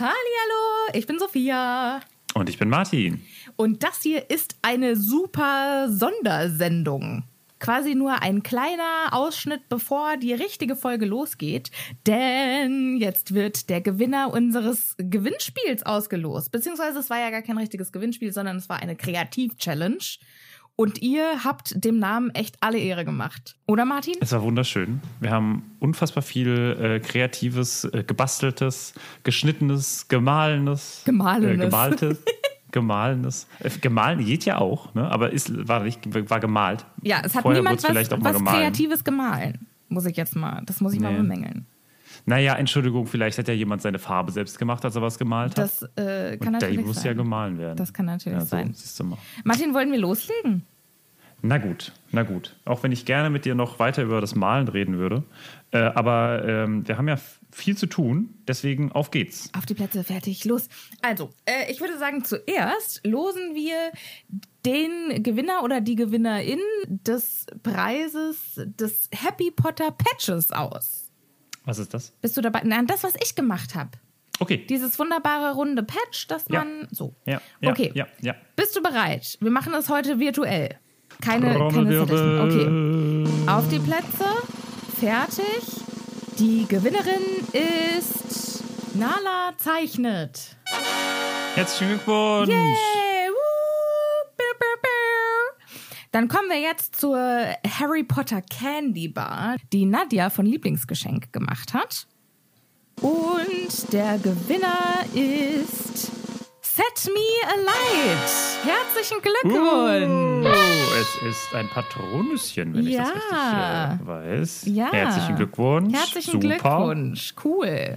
Hallo, ich bin Sophia. Und ich bin Martin. Und das hier ist eine super Sondersendung. Quasi nur ein kleiner Ausschnitt, bevor die richtige Folge losgeht. Denn jetzt wird der Gewinner unseres Gewinnspiels ausgelost. Beziehungsweise es war ja gar kein richtiges Gewinnspiel, sondern es war eine Kreativ-Challenge. Und ihr habt dem Namen echt alle Ehre gemacht. Oder Martin? Es war wunderschön. Wir haben unfassbar viel äh, kreatives, äh, gebasteltes, geschnittenes, gemahlenes. Gemahlenes. Äh, gemaltes. gemahlenes. Äh, gemahlen geht ja auch, ne? aber ist, war, nicht, war gemalt. Ja, es hat Vorher niemand was, auch mal was gemahlen. Kreatives gemahlen. Muss ich jetzt mal, das muss ich mal Nee. bemängeln. Naja, Entschuldigung, vielleicht hat ja jemand seine Farbe selbst gemacht, als er was gemalt hat. Das äh, kann Und der natürlich muss sein. ja gemahlen werden. Das kann natürlich ja, so, sein. Mal. Martin, wollen wir loslegen? Na gut, na gut. Auch wenn ich gerne mit dir noch weiter über das Malen reden würde. Äh, aber ähm, wir haben ja viel zu tun, deswegen auf geht's. Auf die Plätze, fertig, los. Also, äh, ich würde sagen, zuerst losen wir den Gewinner oder die Gewinnerin des Preises des Happy Potter Patches aus. Was ist das? Bist du dabei? Nein, das, was ich gemacht habe. Okay. Dieses wunderbare runde Patch, das Ja. man so. Ja, ja, Okay. ja, ja. Bist du bereit? Wir machen das heute virtuell. Keine, keine. Zettelchen. Okay. Auf die Plätze. Fertig. Die Gewinnerin ist Nala Zeichnet. Herzlichen Glückwunsch. Yay! Dann kommen wir jetzt zur Harry Potter Candy Bar, die Nadja von Lieblingsgeschenk gemacht hat. Und der Gewinner ist Set Me Alight. Herzlichen Glückwunsch! Uh, es ist ein Patronüschen, wenn ich das Ja. richtig äh, weiß. Ja. Herzlichen Glückwunsch. Herzlichen Super. Glückwunsch. Cool.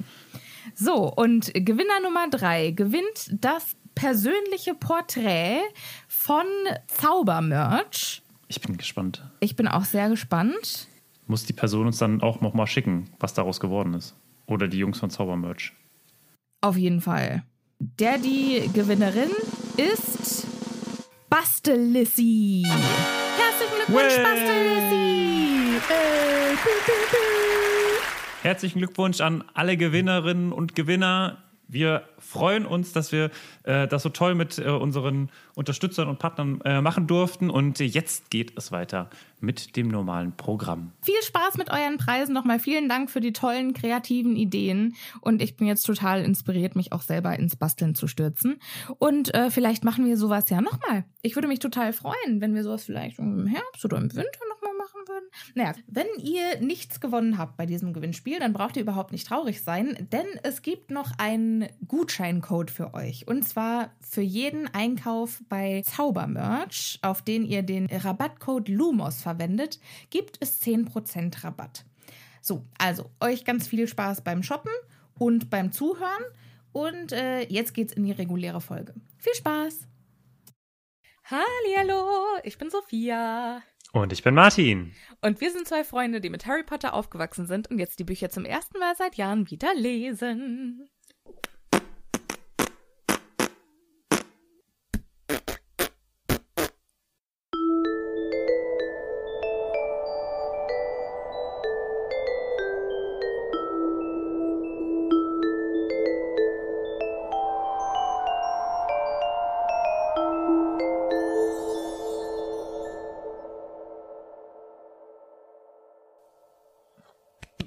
So, und Gewinner Nummer drei gewinnt das persönliche Porträt von Zaubermerch. Ich bin gespannt. Ich bin auch sehr gespannt. Muss die Person uns dann auch nochmal schicken, was daraus geworden ist? Oder die Jungs von Zaubermerch. Auf jeden Fall. Der, die Gewinnerin ist Bastellissy. Herzlichen Glückwunsch, bü, bü, bü. Herzlichen Glückwunsch an alle Gewinnerinnen und Gewinner. Wir freuen uns, dass wir äh, das so toll mit äh, unseren Unterstützern und Partnern äh, machen durften. Und jetzt geht es weiter mit dem normalen Programm. Viel Spaß mit euren Preisen. Nochmal vielen Dank für die tollen kreativen Ideen. Und ich bin jetzt total inspiriert, mich auch selber ins Basteln zu stürzen. Und äh, vielleicht machen wir sowas ja nochmal. Ich würde mich total freuen, wenn wir sowas vielleicht im Herbst oder im Winter nochmal machen würden. Naja, wenn ihr nichts gewonnen habt bei diesem Gewinnspiel, dann braucht ihr überhaupt nicht traurig sein, denn es gibt noch einen Gutscheincode für euch. Und zwar für jeden Einkauf bei Zaubermerch, auf den ihr den Rabattcode LUMOS verwendet, gibt es 10% Rabatt. So, also euch ganz viel Spaß beim Shoppen und beim Zuhören. Und äh, jetzt geht's in die reguläre Folge. Viel Spaß! Hallo, ich bin Sophia. Und ich bin Martin. Und wir sind zwei Freunde, die mit Harry Potter aufgewachsen sind und jetzt die Bücher zum ersten Mal seit Jahren wieder lesen.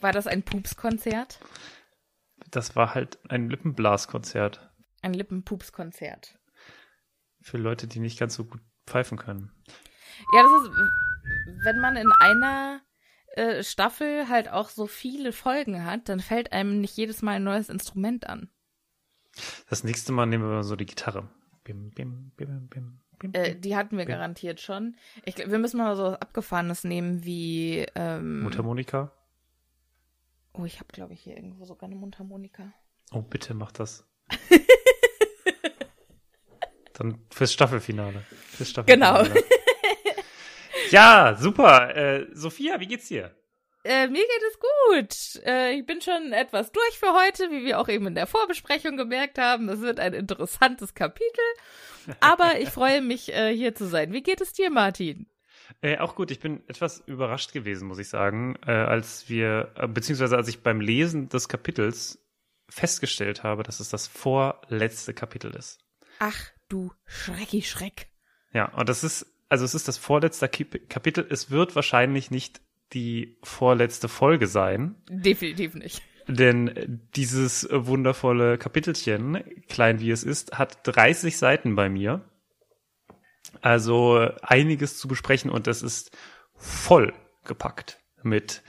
War das ein Pupskonzert? Das war halt ein Lippenblaskonzert Ein Lippenpupskonzert. für Leute, die nicht ganz so gut pfeifen können. Ja, das ist, wenn man in einer äh, Staffel halt auch so viele Folgen hat, dann fällt einem nicht jedes Mal ein neues Instrument an. Das nächste Mal nehmen wir so die Gitarre. Bim, bim, bim, bim, bim, Äh, bim. die hatten wir Ja. garantiert schon. Ich, wir müssen mal so was Abgefahrenes nehmen wie. Ähm, Mundharmonika? Oh, ich habe, glaube ich, hier irgendwo sogar eine Mundharmonika. Oh, bitte mach das. Dann fürs Staffelfinale. Fürs Staffelfinale. Genau. ja, super. Äh, Sophia, wie geht's dir? Äh, mir geht es gut. Äh, ich bin schon etwas durch für heute, wie wir auch eben in der Vorbesprechung gemerkt haben. Das wird ein interessantes Kapitel. Aber ich freue mich, äh, hier zu sein. Wie geht es dir, Martin? Äh, auch gut, ich bin etwas überrascht gewesen, muss ich sagen, äh, als wir, äh, beziehungsweise als ich beim Lesen des Kapitels festgestellt habe, dass es das vorletzte Kapitel ist. Ach du Schrecki Schreck. Ja, und das ist, also es ist das vorletzte Kapitel. Es wird wahrscheinlich nicht die vorletzte Folge sein. Definitiv nicht. Denn dieses wundervolle Kapitelchen, klein wie es ist, hat 30 Seiten bei mir. Also einiges zu besprechen und es ist voll gepackt mit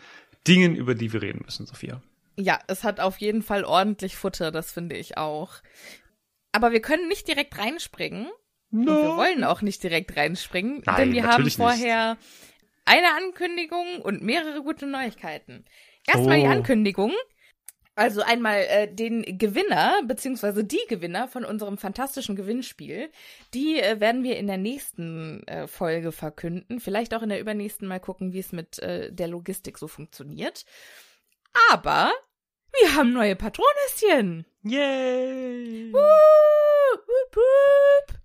Dingen, über die wir reden müssen, Sophia. Ja, es hat auf jeden Fall ordentlich Futter, das finde ich auch. Aber wir können nicht direkt reinspringen. No. Und wir wollen auch nicht direkt reinspringen, Nein, denn wir haben vorher nicht. eine Ankündigung und mehrere gute Neuigkeiten. Erstmal oh. die Ankündigung. Also einmal äh, den Gewinner beziehungsweise die Gewinner von unserem fantastischen Gewinnspiel, die äh, werden wir in der nächsten äh, Folge verkünden. Vielleicht auch in der übernächsten mal gucken, wie es mit äh, der Logistik so funktioniert. Aber wir haben neue Patronüschen. Yay! Wup, wup, wup.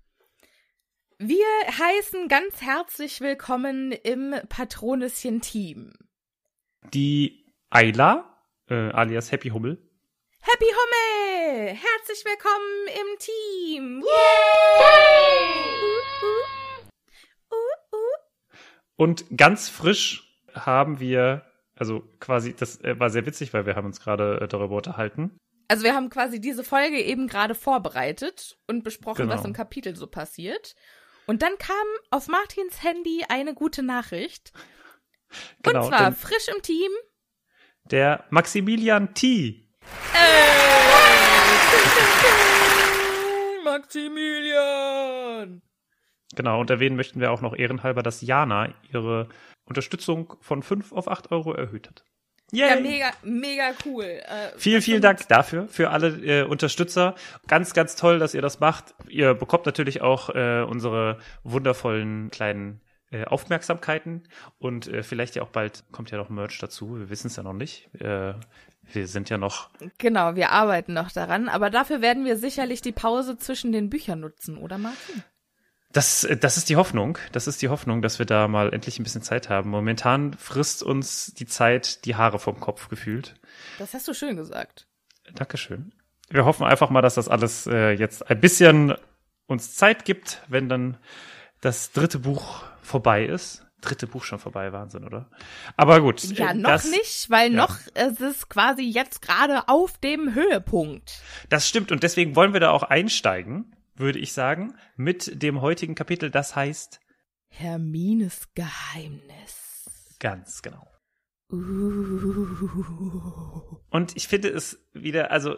Wir heißen ganz herzlich willkommen im Patronüschen-Team. Die Ayla äh, alias Happy Hummel. Happy Hummel! Herzlich willkommen im Team! Und ganz frisch haben wir, also quasi, das äh, war sehr witzig, weil wir haben uns gerade äh, darüber unterhalten. Also wir haben quasi diese Folge eben gerade vorbereitet und besprochen, genau. was im Kapitel so passiert. Und dann kam auf Martins Handy eine gute Nachricht. Genau, und zwar frisch im Team der Maximilian T. Ey, Maximilian! Genau, und erwähnen möchten wir auch noch ehrenhalber, dass Jana ihre Unterstützung von 5 auf 8 Euro erhöht hat. Yay. Ja, mega, mega cool. Äh, vielen, vielen Dank dafür, für alle äh, Unterstützer. Ganz, ganz toll, dass ihr das macht. Ihr bekommt natürlich auch äh, unsere wundervollen kleinen äh, Aufmerksamkeiten und äh, vielleicht ja auch bald kommt ja noch Merch dazu. Wir wissen es ja noch nicht. Äh, wir sind ja noch. Genau, wir arbeiten noch daran, aber dafür werden wir sicherlich die Pause zwischen den Büchern nutzen, oder Martin? Das, äh, das ist die Hoffnung. Das ist die Hoffnung, dass wir da mal endlich ein bisschen Zeit haben. Momentan frisst uns die Zeit die Haare vom Kopf gefühlt. Das hast du schön gesagt. Dankeschön. Wir hoffen einfach mal, dass das alles äh, jetzt ein bisschen uns Zeit gibt, wenn dann das dritte Buch vorbei ist. Dritte Buch schon vorbei, Wahnsinn, oder? Aber gut. Ja, äh, noch das, nicht, weil ja. noch es ist quasi jetzt gerade auf dem Höhepunkt. Das stimmt und deswegen wollen wir da auch einsteigen, würde ich sagen, mit dem heutigen Kapitel. Das heißt Hermines Geheimnis. Ganz genau. Uh. Und ich finde es wieder, also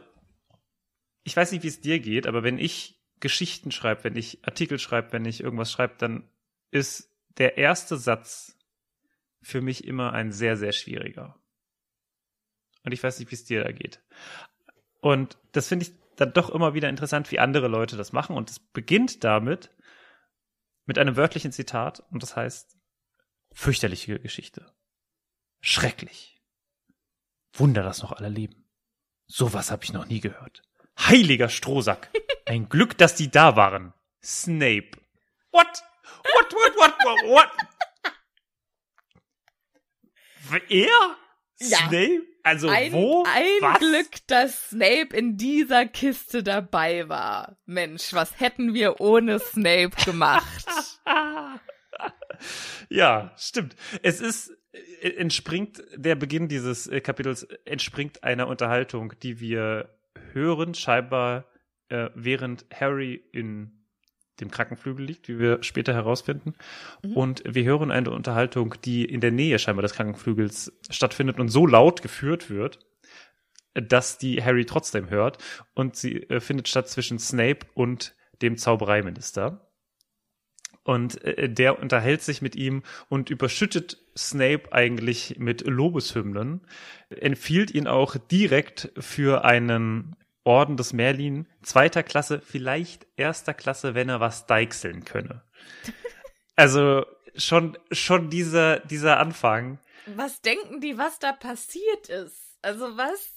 ich weiß nicht, wie es dir geht, aber wenn ich Geschichten schreibe, wenn ich Artikel schreibe, wenn ich irgendwas schreibe, dann ist der erste Satz für mich immer ein sehr, sehr schwieriger. Und ich weiß nicht, wie es dir da geht. Und das finde ich dann doch immer wieder interessant, wie andere Leute das machen. Und es beginnt damit, mit einem wörtlichen Zitat. Und das heißt, fürchterliche Geschichte. Schrecklich. Wunder, dass noch alle leben. Sowas habe ich noch nie gehört. Heiliger Strohsack. Ein Glück, dass die da waren. Snape. What? What, what, what, what, what? Er? Ja. Snape? Also ein, wo? Ein was? Glück, dass Snape in dieser Kiste dabei war. Mensch, was hätten wir ohne Snape gemacht? ja, stimmt. Es ist äh, entspringt der Beginn dieses äh, Kapitels entspringt einer Unterhaltung, die wir hören scheinbar äh, während Harry in dem Krankenflügel liegt, wie wir später herausfinden. Mhm. Und wir hören eine Unterhaltung, die in der Nähe scheinbar des Krankenflügels stattfindet und so laut geführt wird, dass die Harry trotzdem hört. Und sie äh, findet statt zwischen Snape und dem Zaubereiminister. Und äh, der unterhält sich mit ihm und überschüttet Snape eigentlich mit Lobeshymnen, empfiehlt ihn auch direkt für einen Orden des Merlin, zweiter Klasse, vielleicht erster Klasse, wenn er was deichseln könne. Also schon, schon dieser, dieser Anfang. Was denken die, was da passiert ist? Also was,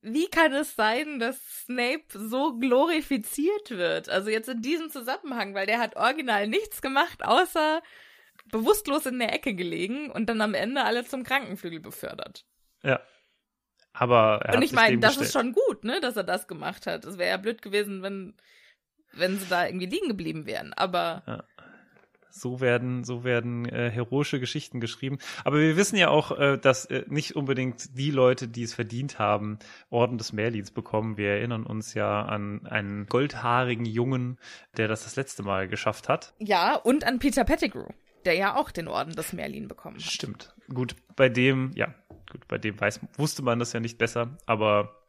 wie kann es sein, dass Snape so glorifiziert wird? Also jetzt in diesem Zusammenhang, weil der hat original nichts gemacht, außer bewusstlos in der Ecke gelegen und dann am Ende alle zum Krankenflügel befördert. Ja, Aber er Und ich meine, das gestellt. ist schon gut, ne, dass er das gemacht hat. Es wäre ja blöd gewesen, wenn, wenn sie da irgendwie liegen geblieben wären. Aber So werden, so werden äh, heroische Geschichten geschrieben. Aber wir wissen ja auch, äh, dass äh, nicht unbedingt die Leute, die es verdient haben, Orden des Merlins bekommen. Wir erinnern uns ja an einen goldhaarigen Jungen, der das das letzte Mal geschafft hat. ja, und an Peter Pettigrew, der ja auch den Orden des Merlin bekommen hat. Stimmt. Gut, bei dem, ja, gut, bei dem weiß, wusste man das ja nicht besser, aber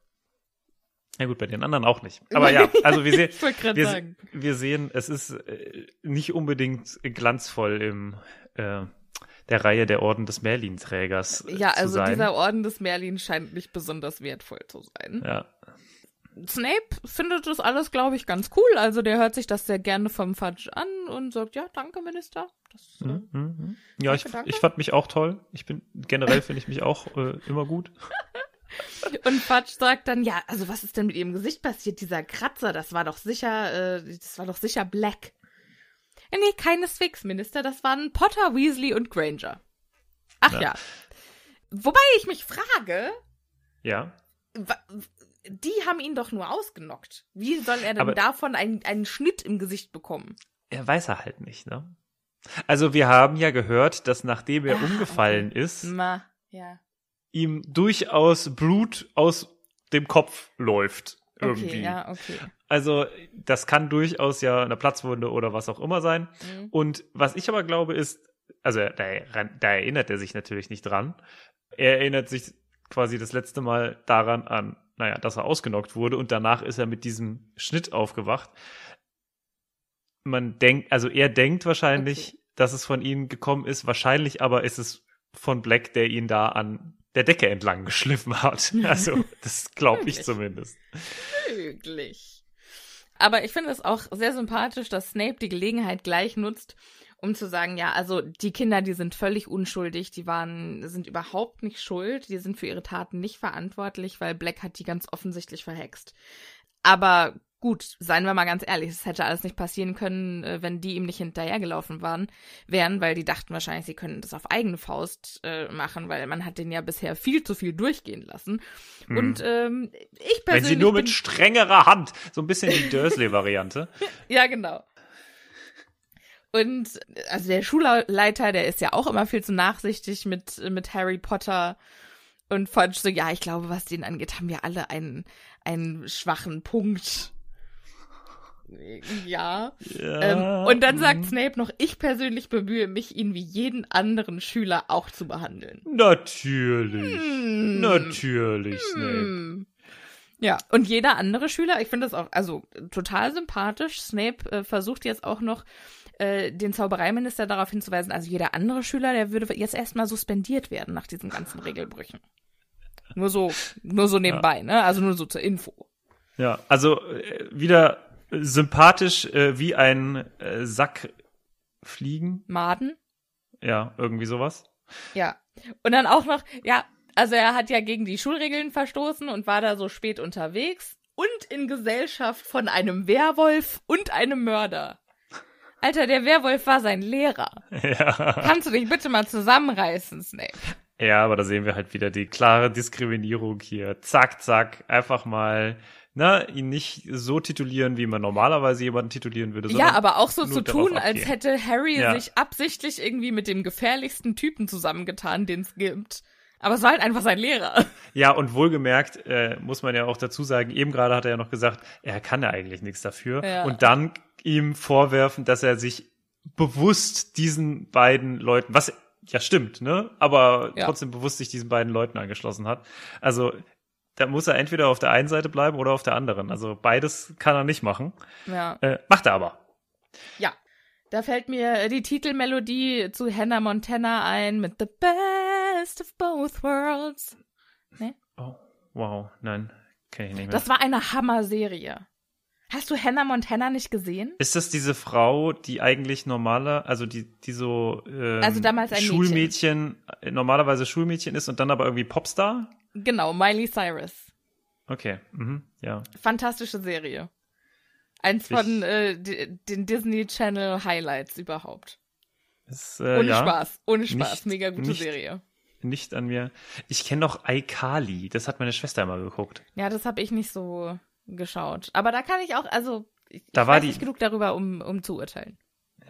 ja gut, bei den anderen auch nicht. Aber ja, also wir sehen, wir, wir sehen, es ist äh, nicht unbedingt glanzvoll im äh, der Reihe der Orden des Merlin-Trägers äh, Ja, also dieser Orden des Merlin scheint nicht besonders wertvoll zu sein. ja. Snape findet das alles, glaube ich, ganz cool. Also der hört sich das sehr gerne vom Fudge an und sagt, ja, danke, Minister. Das, äh, Mhm. Ja, ich, Danke, danke. ich fand mich auch toll. Ich bin generell finde ich mich auch äh, immer gut. Und Fudge sagt dann, ja, also was ist denn mit ihrem Gesicht passiert? Dieser Kratzer, das war doch sicher, äh, das war doch sicher Black. Ja, nee, keineswegs, Minister. Das waren Potter, Weasley und Granger. Ach ja. Ja. Wobei ich mich frage, Ja. die haben ihn doch nur ausgenockt. Wie soll er denn Aber- davon einen, einen Schnitt im Gesicht bekommen? Er weiß er halt nicht, ne? Also wir haben ja gehört, dass nachdem er Ah, umgefallen ist, Ma, ja. ihm durchaus Blut aus dem Kopf läuft. Irgendwie. Okay, ja, okay. Also, das kann durchaus ja eine Platzwunde oder was auch immer sein. Mhm. Und was ich aber glaube, ist, also da, da erinnert er sich natürlich nicht dran. Er erinnert sich quasi das letzte Mal daran an, naja, dass er ausgenockt wurde und danach ist er mit diesem Schnitt aufgewacht. Man denkt, also er denkt wahrscheinlich, Okay. dass es von ihm gekommen ist. Wahrscheinlich aber ist es von Black, der ihn da an der Decke entlang geschliffen hat. Also, das glaube ich zumindest. Möglich. Aber ich finde es auch sehr sympathisch, dass Snape die Gelegenheit gleich nutzt, um zu sagen, ja, also die Kinder, die sind völlig unschuldig, die waren, sind überhaupt nicht schuld, die sind für ihre Taten nicht verantwortlich, weil Black hat die ganz offensichtlich verhext. Aber gut, seien wir mal ganz ehrlich, es hätte alles nicht passieren können, äh, wenn die ihm nicht hinterhergelaufen waren, wären, weil die dachten wahrscheinlich, sie können das auf eigene Faust äh, machen, weil man hat den ja bisher viel zu viel durchgehen lassen. Und ähm, ich persönlich Hm. Wenn sie nur mit strengerer Hand, so ein bisschen die Dursley-Variante. Ja, genau. Und also der Schulleiter, der ist ja auch immer viel zu nachsichtig mit, mit Harry Potter und Fudge so, ja, ich glaube, was den angeht, haben wir alle einen, einen schwachen Punkt. Ja. Ja, Ähm, und dann sagt mhm. Snape noch, ich persönlich bemühe mich, ihn wie jeden anderen Schüler auch zu behandeln. Natürlich. Hm. Natürlich, Snape. Hm. Ja, und jeder andere Schüler, ich finde das auch, also total sympathisch. Snape äh, versucht jetzt auch noch äh, den Zaubereiminister darauf hinzuweisen, also jeder andere Schüler, der würde jetzt erstmal suspendiert werden nach diesen ganzen Regelbrüchen. Nur so, nur so nebenbei, ne? Also nur so zur Info. Ja, also äh, wieder sympathisch äh, wie ein äh, Sack Fliegen. Maden? Ja, irgendwie sowas. Ja. Und dann auch noch, ja, also er hat ja gegen die Schulregeln verstoßen und war da so spät unterwegs und in Gesellschaft von einem Werwolf und einem Mörder. Alter, der Werwolf war sein Lehrer. Ja. Kannst du dich bitte mal zusammenreißen, Snape? ja, aber da sehen wir halt wieder die klare Diskriminierung hier. Zack, zack, einfach mal, na, ihn nicht so titulieren, wie man normalerweise jemanden titulieren würde. Ja, aber auch so zu tun, als hätte Harry Ja. sich absichtlich irgendwie mit dem gefährlichsten Typen zusammengetan, den es gibt. Aber es war halt einfach sein Lehrer. Ja, und wohlgemerkt, äh, muss man ja auch dazu sagen, eben gerade hat er ja noch gesagt, er kann ja eigentlich nichts dafür. Ja. Und dann ihm vorwerfen, dass er sich bewusst diesen beiden Leuten, was ja stimmt, ne? Aber Ja. trotzdem bewusst sich diesen beiden Leuten angeschlossen hat. Also da muss er entweder auf der einen Seite bleiben oder auf der anderen. Also beides kann er nicht machen. Ja. Äh, macht er aber. Ja. Da fällt mir die Titelmelodie zu Hannah Montana ein mit The Best of Both Worlds. Oh, wow, nein, kenne ich nicht mehr. Das war eine Hammer-Serie. Hast du Hannah Montana nicht gesehen? Ist das diese Frau, die eigentlich normaler, also die, die so ähm, Also damals ein Schulmädchen, äh, normalerweise Schulmädchen ist und dann aber irgendwie Popstar? Genau, Miley Cyrus. Okay, mhm, ja. Fantastische Serie. Eins von äh, den Disney Channel Highlights überhaupt. Ist, äh, Ohne ja, Spaß, ohne Spaß. Nicht- Mega gute nicht- Serie. nicht an mir. Ich kenne noch iCarly, das hat meine Schwester immer geguckt. Ja, das habe ich nicht so geschaut. Aber da kann ich auch, also ich, Da ich war weiß die- nicht genug darüber, um, um zu urteilen.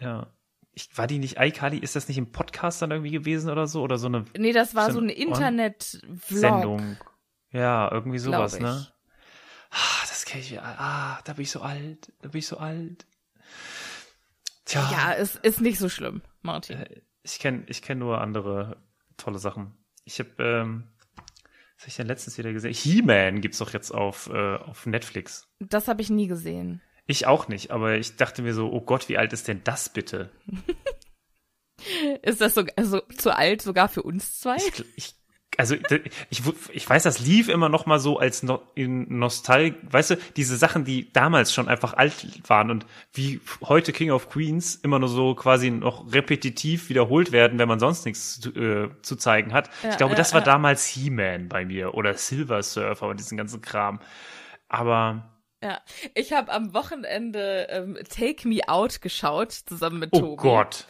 Ja. Ich, war die nicht iCarly? Ist das nicht im Podcast dann irgendwie gewesen oder so? Oder so eine Nee, das war so ein eine Internet-Vlog. Sendung? Ja, irgendwie sowas, ne? Ah, das kenne ich. Ah, da bin ich so alt. Da bin ich so alt. Tja, Ja, es ist nicht so schlimm, Martin. Äh, ich kenne ich kenn nur andere tolle Sachen. Ich habe, ähm, was habe ich denn letztens wieder gesehen? He-Man gibt's doch jetzt auf, äh, auf Netflix. Das habe ich nie gesehen. Ich auch nicht, aber ich dachte mir so, oh Gott, wie alt ist denn das bitte? Ist das so, also zu alt sogar für uns zwei? Ich, ich, also ich, ich weiß, das lief immer noch mal so als no, in Nostal, weißt du, diese Sachen, die damals schon einfach alt waren und wie heute King of Queens immer nur so quasi noch repetitiv wiederholt werden, wenn man sonst nichts zu, äh, zu zeigen hat. Ja, ich glaube, ja, das war ja. damals He-Man bei mir oder Silver Surfer und diesen ganzen Kram. Aber Ja. Ich habe am Wochenende ähm, Take Me Out geschaut, zusammen mit oh Tobi. Gott.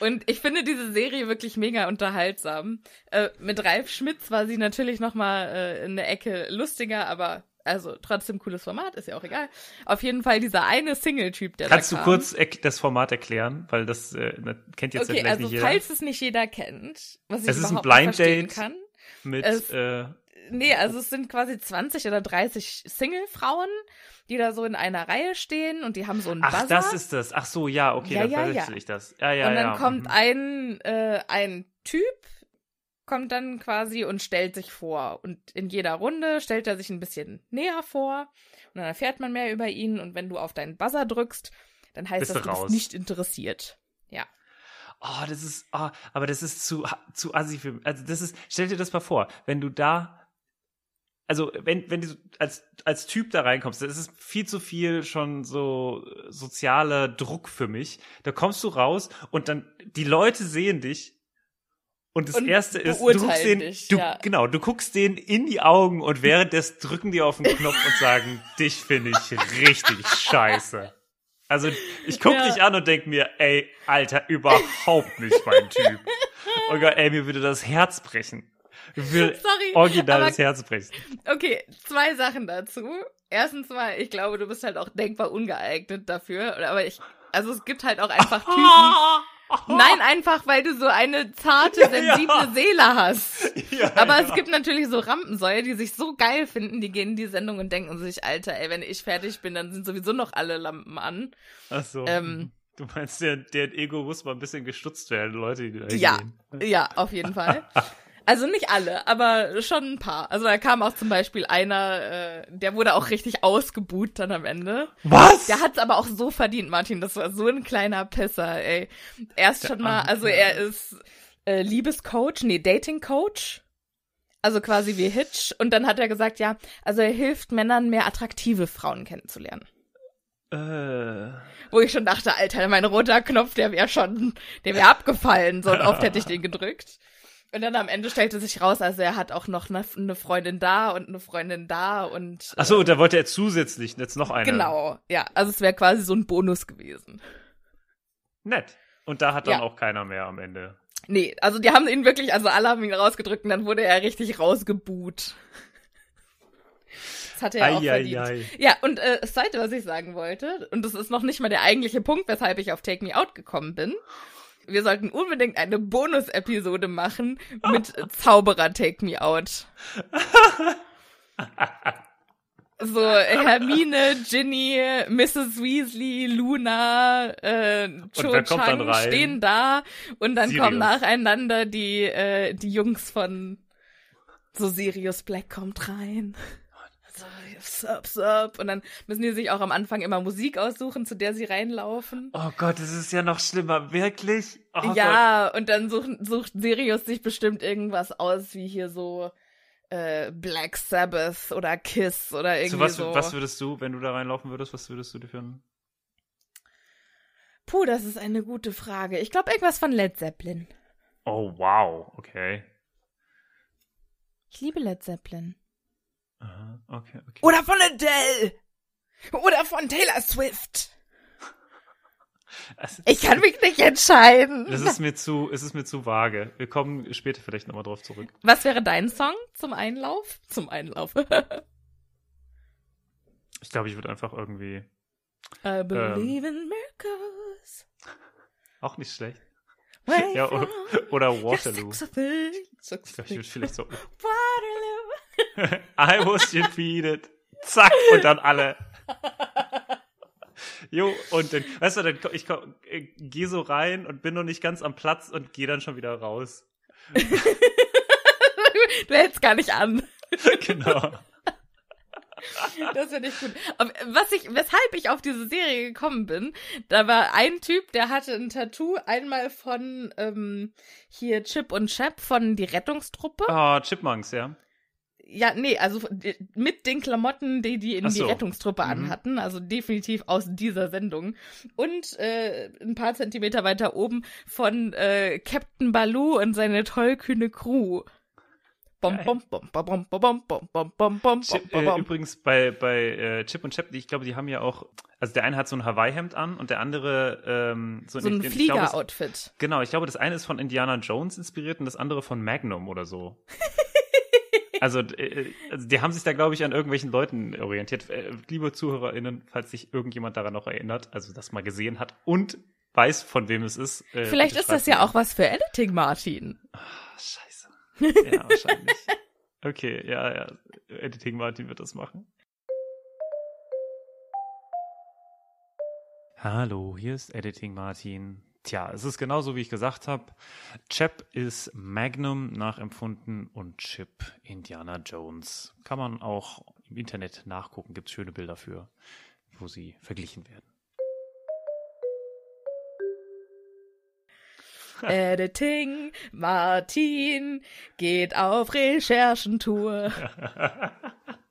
Und ich finde diese Serie wirklich mega unterhaltsam. Äh, mit Ralf Schmitz war sie natürlich noch mal äh, eine Ecke lustiger, aber also trotzdem cooles Format, ist ja auch egal. Auf jeden Fall dieser eine Single-Typ, der Kannst da du kam. kurz erk- das Format erklären, weil das äh, na- kennt jetzt ja Okay, vielleicht also nicht jeder. falls es nicht jeder kennt, was ich Es ist ein überhaupt nicht Blind verstehen Date. kann. mit es- äh, Nee, also es sind quasi 20 oder 30 Single-Frauen, die da so in einer Reihe stehen und die haben so einen Ach, Buzzer. das ist das. Ach so, ja, okay, Ja, dann ja, verwechsel ja. ich das. Ja, ja, und dann ja. kommt mhm. ein, äh, ein Typ, kommt dann quasi und stellt sich vor. Und in jeder Runde stellt er sich ein bisschen näher vor. Und dann erfährt man mehr über ihn. Und wenn du auf deinen Buzzer drückst, dann heißt Bist das, du du bist raus. nicht interessiert. Ja. Oh, das ist, oh, aber das ist zu, zu assi für Also das ist, stell dir das mal vor, wenn du da, also wenn, wenn du als, als Typ da reinkommst, das ist viel zu viel schon so äh, sozialer Druck für mich. Da kommst du raus und dann, die Leute sehen dich und das Und erste ist, du guckst den, dich, du, ja. genau, du guckst denen in die Augen und währenddessen drücken die auf den Knopf und sagen, dich finde ich richtig scheiße. Also ich guck Ja. dich an und denk mir, ey, Alter, überhaupt nicht mein Typ. Oh Gott, ey, mir würde das Herz brechen. Mir würde Sorry, original aber- das Herz brechen. Okay, zwei Sachen dazu. Erstens mal, ich glaube, du bist halt auch denkbar ungeeignet dafür. Aber ich, also es gibt halt auch einfach Typen. Nein, einfach, weil du so eine zarte, sensible ja. Seele hast. Ja, Aber es gibt natürlich so Rampensäue, die sich so geil finden, die gehen in die Sendung und denken sich, Alter, ey, wenn ich fertig bin, dann sind sowieso noch alle Lampen an. Ach so. ähm, du meinst, der, der Ego muss mal ein bisschen gestutzt werden, Leute, die da Ja, gehen. ja, auf jeden Fall. Also nicht alle, aber schon ein paar. Also da kam auch zum Beispiel einer, äh, der wurde auch richtig ausgebuht dann am Ende. Was? Der hat's aber auch so verdient, Martin. Das war so ein kleiner Pisser, ey. Erst schon mal, also er ist äh, Liebescoach, nee, Datingcoach. Also quasi wie Hitch. Und dann hat er gesagt, ja, also er hilft Männern, mehr attraktive Frauen kennenzulernen. äh, Wo ich schon dachte, Alter, mein roter Knopf, der wäre schon, der wäre abgefallen. So oft hätte ich den gedrückt. Und dann am Ende stellte sich raus, also er hat auch noch eine, eine Freundin da und eine Freundin da und ach so, da wollte er zusätzlich jetzt noch eine. genau, ja, also es wäre quasi so ein Bonus gewesen. Nett. Und da hat dann Ja. auch keiner mehr am Ende. Nee, also die haben ihn wirklich, also alle haben ihn rausgedrückt und dann wurde er richtig rausgebuht. Das hat er ja auch Ei, ei, verdient. ei. Ja, und äh, das zweite, was ich sagen wollte, und das ist noch nicht mal der eigentliche Punkt, weshalb ich auf Take Me Out gekommen bin. Wir sollten unbedingt eine Bonus-Episode machen mit Zauberer Take Me Out. So, Hermine, Ginny, Mrs. Weasley, Luna, äh, Cho Chang stehen da und dann Sirius. kommen nacheinander die, äh, die Jungs von so Sirius Black kommt rein. So, sup, sup. Und dann müssen die sich auch am Anfang immer Musik aussuchen, zu der sie reinlaufen. Oh Gott, das ist ja noch schlimmer. Wirklich? Oh Gott. ja, und dann sucht, sucht Sirius sich bestimmt irgendwas aus, wie hier so äh, Black Sabbath oder Kiss oder irgendwie Zu was, so. was würdest du, wenn du da reinlaufen würdest, was würdest du dir für einen Puh, das ist eine gute Frage. Ich glaube irgendwas von Led Zeppelin. Oh, wow, okay. Ich liebe Led Zeppelin. Aha, okay, okay. Oder von Adele. Oder von Taylor Swift. Also, Ich kann mich nicht entscheiden. das ist mir zu, es ist mir zu vage. Wir kommen später vielleicht nochmal drauf zurück. Was wäre dein Song zum Einlauf? Zum Einlauf. Ich glaube, ich würde einfach irgendwie I believe in miracles. auch nicht schlecht. Ja, oder, oder Waterloo. Ich glaube, ich würde vielleicht so Waterloo. I was defeated. Zack, und dann alle. Jo, und dann, weißt du, dann ich ko- äh, gehe so rein und bin noch nicht ganz am Platz und gehe dann schon wieder raus. Du hältst gar nicht an. genau. Das finde ich gut. Was ich, weshalb ich auf diese Serie gekommen bin, da war ein Typ, der hatte ein Tattoo einmal von ähm, hier Chip und Chap von die Rettungstruppe. Oh, Chipmunks, ja ja, nee, also mit den Klamotten, die die in so. die Rettungstruppe mhm. anhatten, also definitiv aus dieser Sendung. Und äh, ein paar Zentimeter weiter oben von äh, Captain Baloo und seine tollkühne Crew. Übrigens bei, bei äh, Chip und Chap, ich glaube, die haben ja auch, also der eine hat so ein Hawaii-Hemd an und der andere ähm, so, so ein, ein Flieger-Outfit. Genau, ich glaube, das eine ist von Indiana Jones inspiriert und das andere von Magnum oder so. Also, äh, also die haben sich da, glaube ich, an irgendwelchen Leuten orientiert. Äh, liebe ZuhörerInnen, falls sich irgendjemand daran noch erinnert, also das mal gesehen hat und weiß, von wem es ist. Äh, Vielleicht ist das ja auch was für Editing, Martin. Ah, scheiße. Ja, wahrscheinlich. Okay, ja, ja. Editing Martin wird das machen. Hallo, hier ist Editing Martin. Tja, es ist genauso, wie ich gesagt habe. Chap ist Magnum nachempfunden und Chip Indiana Jones. Kann man auch im Internet nachgucken, gibt es schöne Bilder für, wo sie verglichen werden. Editing, Martin geht auf Recherchentour.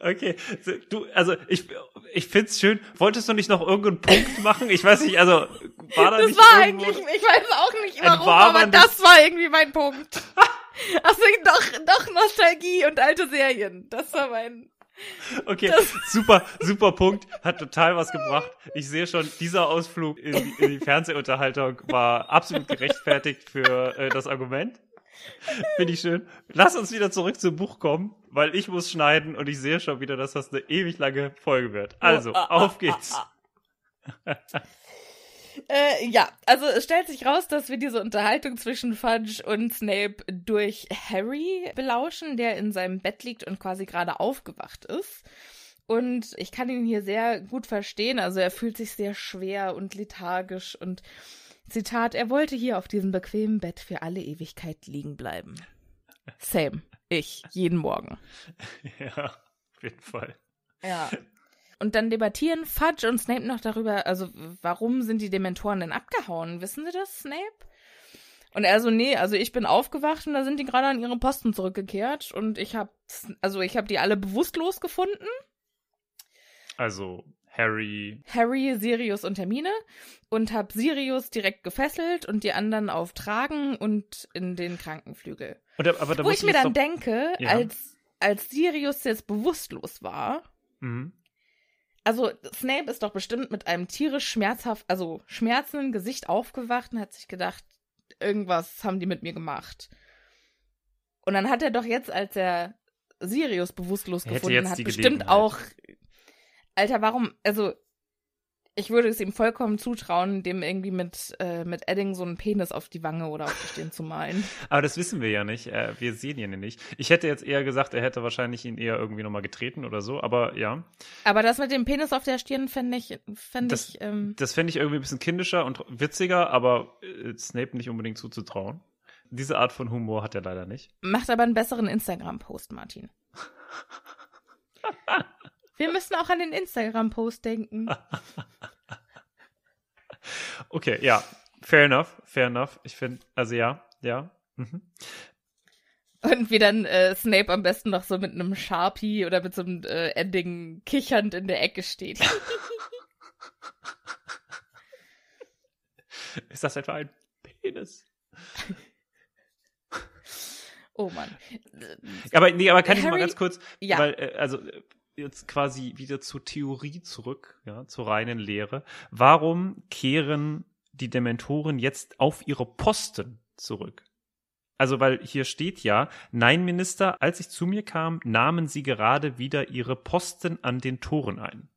Okay, du, also ich, ich find's schön. Wolltest du nicht noch irgendeinen Punkt machen? Ich weiß nicht, also war da Das nicht war irgendwo, eigentlich, ich weiß auch nicht warum, aber das war irgendwie mein Punkt. Also doch, doch Nostalgie und alte Serien. Das war mein. Okay, das- super, super Punkt. Hat total was gebracht. Ich sehe schon, dieser Ausflug in die, in die Fernsehunterhaltung war absolut gerechtfertigt für äh, das Argument. Finde ich schön. Lass uns wieder zurück zum Buch kommen, weil ich muss schneiden und ich sehe schon wieder, dass das eine ewig lange Folge wird. Also, Ah, ah, auf ah, geht's. Äh, ja, also es stellt sich raus, dass wir diese Unterhaltung zwischen Fudge und Snape durch Harry belauschen, der in seinem Bett liegt und quasi gerade aufgewacht ist. Und ich kann ihn hier sehr gut verstehen. Also er fühlt sich sehr schwer und lethargisch und Zitat, er wollte hier auf diesem bequemen Bett für alle Ewigkeit liegen bleiben. Same. Ich. Jeden Morgen. Ja, auf jeden Fall. Ja. Und dann debattieren Fudge und Snape noch darüber, also warum sind die Dementoren denn abgehauen? Wissen Sie das, Snape? Und er so, nee, also ich bin aufgewacht und da sind die gerade an ihre Posten zurückgekehrt und ich hab, also ich hab die alle bewusstlos gefunden. Also, Harry, Harry, Sirius und Hermine und hab Sirius direkt gefesselt und die anderen auf Tragen und in den Krankenflügel. Und, aber da Wo ich mir dann doch- denke, Ja. als, als Sirius jetzt bewusstlos war, Mhm. Also, Snape ist doch bestimmt mit einem tierisch schmerzhaft, also schmerzenden Gesicht aufgewacht und hat sich gedacht, irgendwas haben die mit mir gemacht. Und dann hat er doch jetzt, als er Sirius bewusstlos hätte gefunden hat, bestimmt auch. Alter, warum? Also, ich würde es ihm vollkommen zutrauen, dem irgendwie mit, äh, mit Edding so einen Penis auf die Wange oder auf die Stirn zu malen. Aber das wissen wir ja nicht. Äh, wir sehen ihn ja nicht. Ich hätte jetzt eher gesagt, er hätte wahrscheinlich ihn eher irgendwie nochmal getreten oder so, aber ja. Aber das mit dem Penis auf der Stirn fände ich, fänd Das- ich, ähm, Das fände ich irgendwie ein bisschen kindischer und witziger, aber äh, Snape nicht unbedingt zuzutrauen. Diese Art von Humor hat er leider nicht. Macht aber einen besseren Instagram-Post, Martin. Wir müssen auch an den Instagram-Post denken. Okay, ja. Fair enough, fair enough. Ich finde, also ja, ja. Mhm. Und wie dann äh, Snape am besten noch so mit einem Sharpie oder mit so einem äh, Ending kichernd in der Ecke steht. Ist das etwa ein Penis? Oh Mann. Aber nee, aber kann ich mal Harry- ganz kurz, Ja. weil, äh, also, jetzt quasi wieder zur Theorie zurück, ja, zur reinen Lehre. Warum kehren die Dementoren jetzt auf ihre Posten zurück? Also, weil hier steht ja, nein, Minister, als ich zu mir kam, nahmen sie gerade wieder ihre Posten an den Toren ein.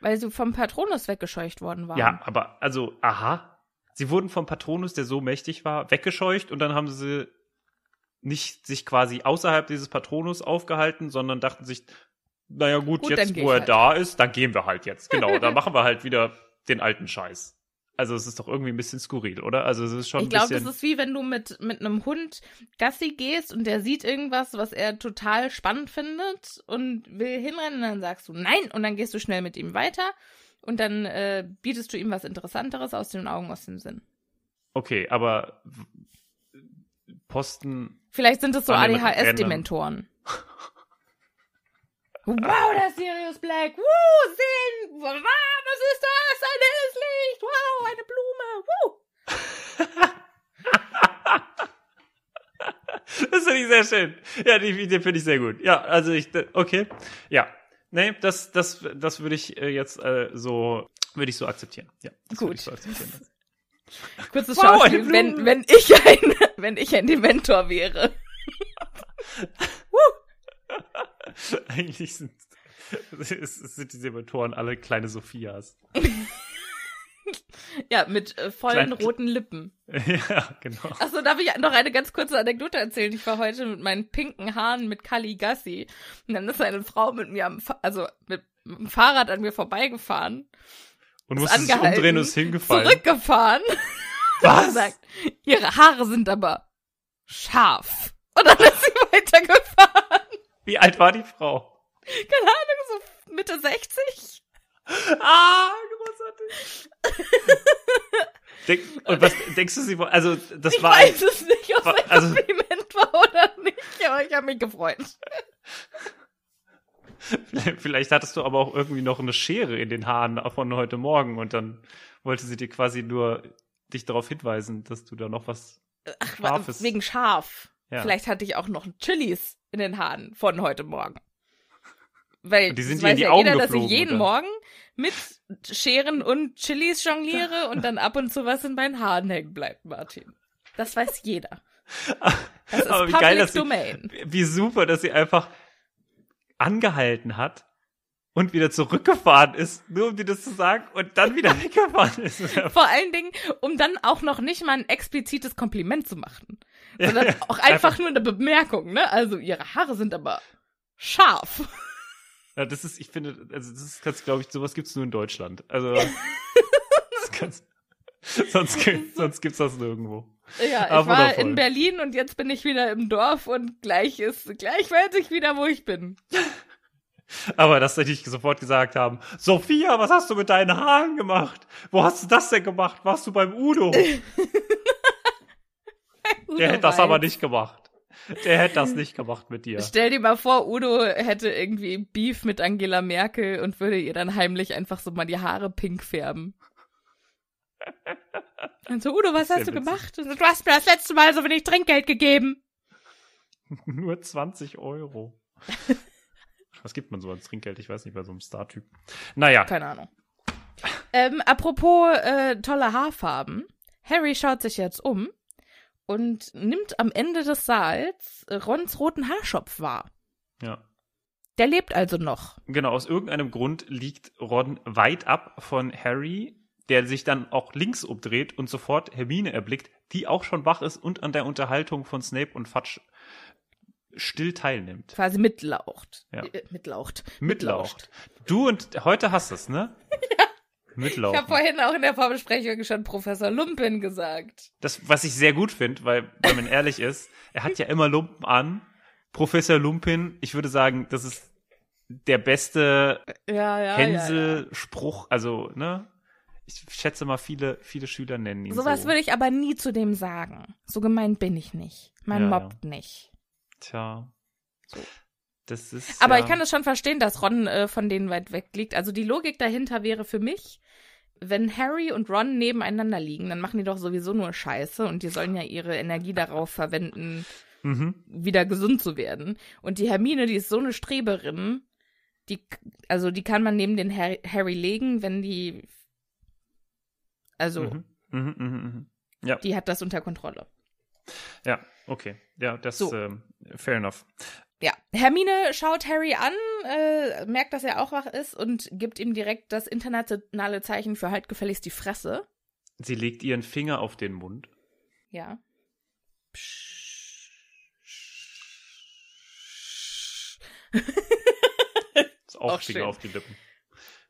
Weil sie vom Patronus weggescheucht worden waren. Ja, aber, also, aha. Sie wurden vom Patronus, der so mächtig war, weggescheucht und dann haben sie nicht sich quasi außerhalb dieses Patronus aufgehalten, sondern dachten sich, naja gut, Gut, jetzt wo er halt. da ist, dann gehen wir halt jetzt. Genau, dann machen wir halt wieder den alten Scheiß. Also es ist doch irgendwie ein bisschen skurril, oder? Also es ist schon Ich glaube, das ist wie wenn du mit, mit einem Hund Gassi gehst und der sieht irgendwas, was er total spannend findet und will hinrennen und dann sagst du nein und dann gehst du schnell mit ihm weiter und dann äh, bietest du ihm was Interessanteres aus den Augen, aus dem Sinn. okay, aber Posten. Vielleicht sind es so ADHS-Dementoren. Wow, der Sirius Black. Woo, sehen. Wow, was ist das? Ein helles Licht. Wow, eine Blume. Woo. Das finde ich sehr schön. Ja, die Idee finde ich sehr gut. Ja, also ich, okay. Ja. Nee, das, das, das würde ich äh, jetzt äh, so, würde ich so akzeptieren. Ja. Gut. Ich so akzeptieren. Kurzes Wow, Schauspiel, wenn, wenn ich ein, wenn ich ein Dementor wäre. Eigentlich sind, sind diese Motoren alle kleine Sophias. Ja, mit äh, vollen Klein- roten Lippen. ja, genau. Achso, darf ich noch eine ganz kurze Anekdote erzählen? Ich war heute mit meinen pinken Haaren mit Kali Gassi. Und dann ist eine Frau mit mir am, Fa also mit, mit dem Fahrrad an mir vorbeigefahren. Und musste sich umdrehen und ist hingefallen. Zurückgefahren. Was? Und sagt, ihre Haare sind aber scharf. Und dann ist sie weitergefahren. Wie alt war die Frau? Keine Ahnung, so Mitte 60. Ah, großartig. Denk, und was denkst du, sie war, also, das Ich war ein, weiß es nicht, ob war- es ein also- Kompliment war oder nicht, aber ich habe mich gefreut. vielleicht hattest du aber auch irgendwie noch eine Schere in den Haaren von heute Morgen und dann wollte sie dir quasi nur dich darauf hinweisen, dass du da noch was, Ach, Scharfes. wegen scharf. Ja. Vielleicht hatte ich auch noch Chilis in den Haaren von heute Morgen. Weil Und die sind das weiß die ja Augen jeder, dass ich geflogen, jeden oder? Morgen mit Scheren und Chilis jongliere und dann ab und zu was in meinen Haaren hängen bleibt, Martin. Das weiß jeder. Das ist aber wie Public geil, dass sie, Domain. wie super, dass sie einfach angehalten hat und wieder zurückgefahren ist, nur um dir das zu sagen und dann wieder weggefahren ist. Vor allen Dingen, um dann auch noch nicht mal ein explizites Kompliment zu machen, sondern ja. auch einfach nur eine Bemerkung, ne? Also ihre Haare sind aber scharf. Ja, das ist, ich finde, also das ist, das glaube ich, sowas gibt's nur in Deutschland. Also, das kannst, sonst, gibt- sonst gibt's das nirgendwo. Ja, ich Ah, war wundervoll. in Berlin und jetzt bin ich wieder im Dorf und gleich ist, gleich weiß ich wieder, wo ich bin. Aber dass sie nicht sofort gesagt haben, Sophia, was hast du mit deinen Haaren gemacht? Wo hast du das denn gemacht? Warst du beim Udo? Der hätte das Udo aber nicht gemacht. Der hätte das nicht gemacht mit dir. Stell dir mal vor, Udo hätte irgendwie Beef mit Angela Merkel und würde ihr dann heimlich einfach so mal die Haare pink färben. Und so, Udo, was Sehr hast du witzig. gemacht? Und so, du hast mir das letzte Mal so wenig Trinkgeld gegeben. Nur 20 Euro. Was gibt man so als Trinkgeld? Ich weiß nicht, bei so einem Star-Typ. Naja, Keine Ahnung. Ähm, apropos äh, tolle Haarfarben. Harry schaut sich jetzt um und nimmt am Ende des Saals Rons roten Haarschopf wahr. ja. Der lebt also noch. Genau, aus irgendeinem Grund liegt Ron weit ab von Harry, der sich dann auch links umdreht und sofort Hermine erblickt, die auch schon wach ist und an der Unterhaltung von Snape und Fudge still teilnimmt. Quasi mitlaucht. Ja. Äh, mitlaucht. Mitlaucht. Du und heute hast es, ne? Ja. Ich Mitlauchen. habe vorhin auch in der Vorbesprechung schon Professor Lumpen gesagt. Das, was ich sehr gut finde, weil, wenn man ehrlich ist, er hat ja immer Lumpen an. Professor Lumpin, ich würde sagen, das ist der beste Ja, ja, ja. Hänsel-Spruch. Also, ne? Ich schätze mal, viele, viele Schüler nennen ihn Sowas so. würde ich aber nie zu dem sagen. So gemein bin ich nicht. Man Ja, mobbt nicht. Tja. So. Das ist. Aber ja, ich kann es schon verstehen, dass Ron äh, von denen weit weg liegt. Also die Logik dahinter wäre für mich, wenn Harry und Ron nebeneinander liegen, dann machen die doch sowieso nur Scheiße und die sollen ja ihre Energie darauf verwenden, Mhm. wieder gesund zu werden. Und die Hermine, die ist so eine Streberin, Die, also die kann man neben den Harry, Harry legen, wenn die. Also, Mhm. Mhm, mhm, mhm. Ja, die hat das unter Kontrolle. ja, okay. Ja, das So. ähm, fair enough. Ja, Hermine schaut Harry an, äh, merkt, dass er auch wach ist und gibt ihm direkt das internationale Zeichen für halt gefälligst die Fresse. Sie legt ihren Finger auf den Mund. Ja. Ist auch, Auch Finger schön. auf die Lippen.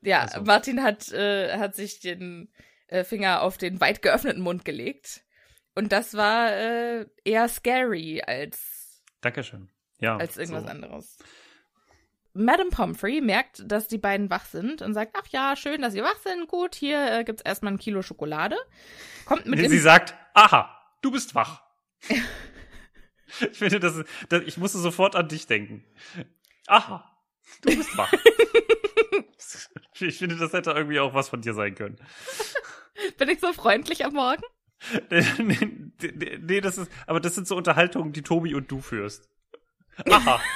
Ja, Also. Martin hat, äh, hat sich den äh, Finger auf den weit geöffneten Mund gelegt. Und das war äh, eher scary als, Dankeschön. Ja. als irgendwas so. anderes. Madame Pomfrey merkt, dass die beiden wach sind und sagt, ach ja, schön, dass ihr wach sind. Gut, hier äh, gibt's erstmal ein Kilo Schokolade. Kommt mit Sie sagt, aha, du bist wach. ich finde, das, ist- das, ich musste sofort an dich denken. Aha, du bist wach. ich finde, das hätte irgendwie auch was von dir sein können. Bin ich so freundlich am Morgen? nee, nee, nee, das ist, aber das sind so Unterhaltungen, die Tobi und du führst. Aha.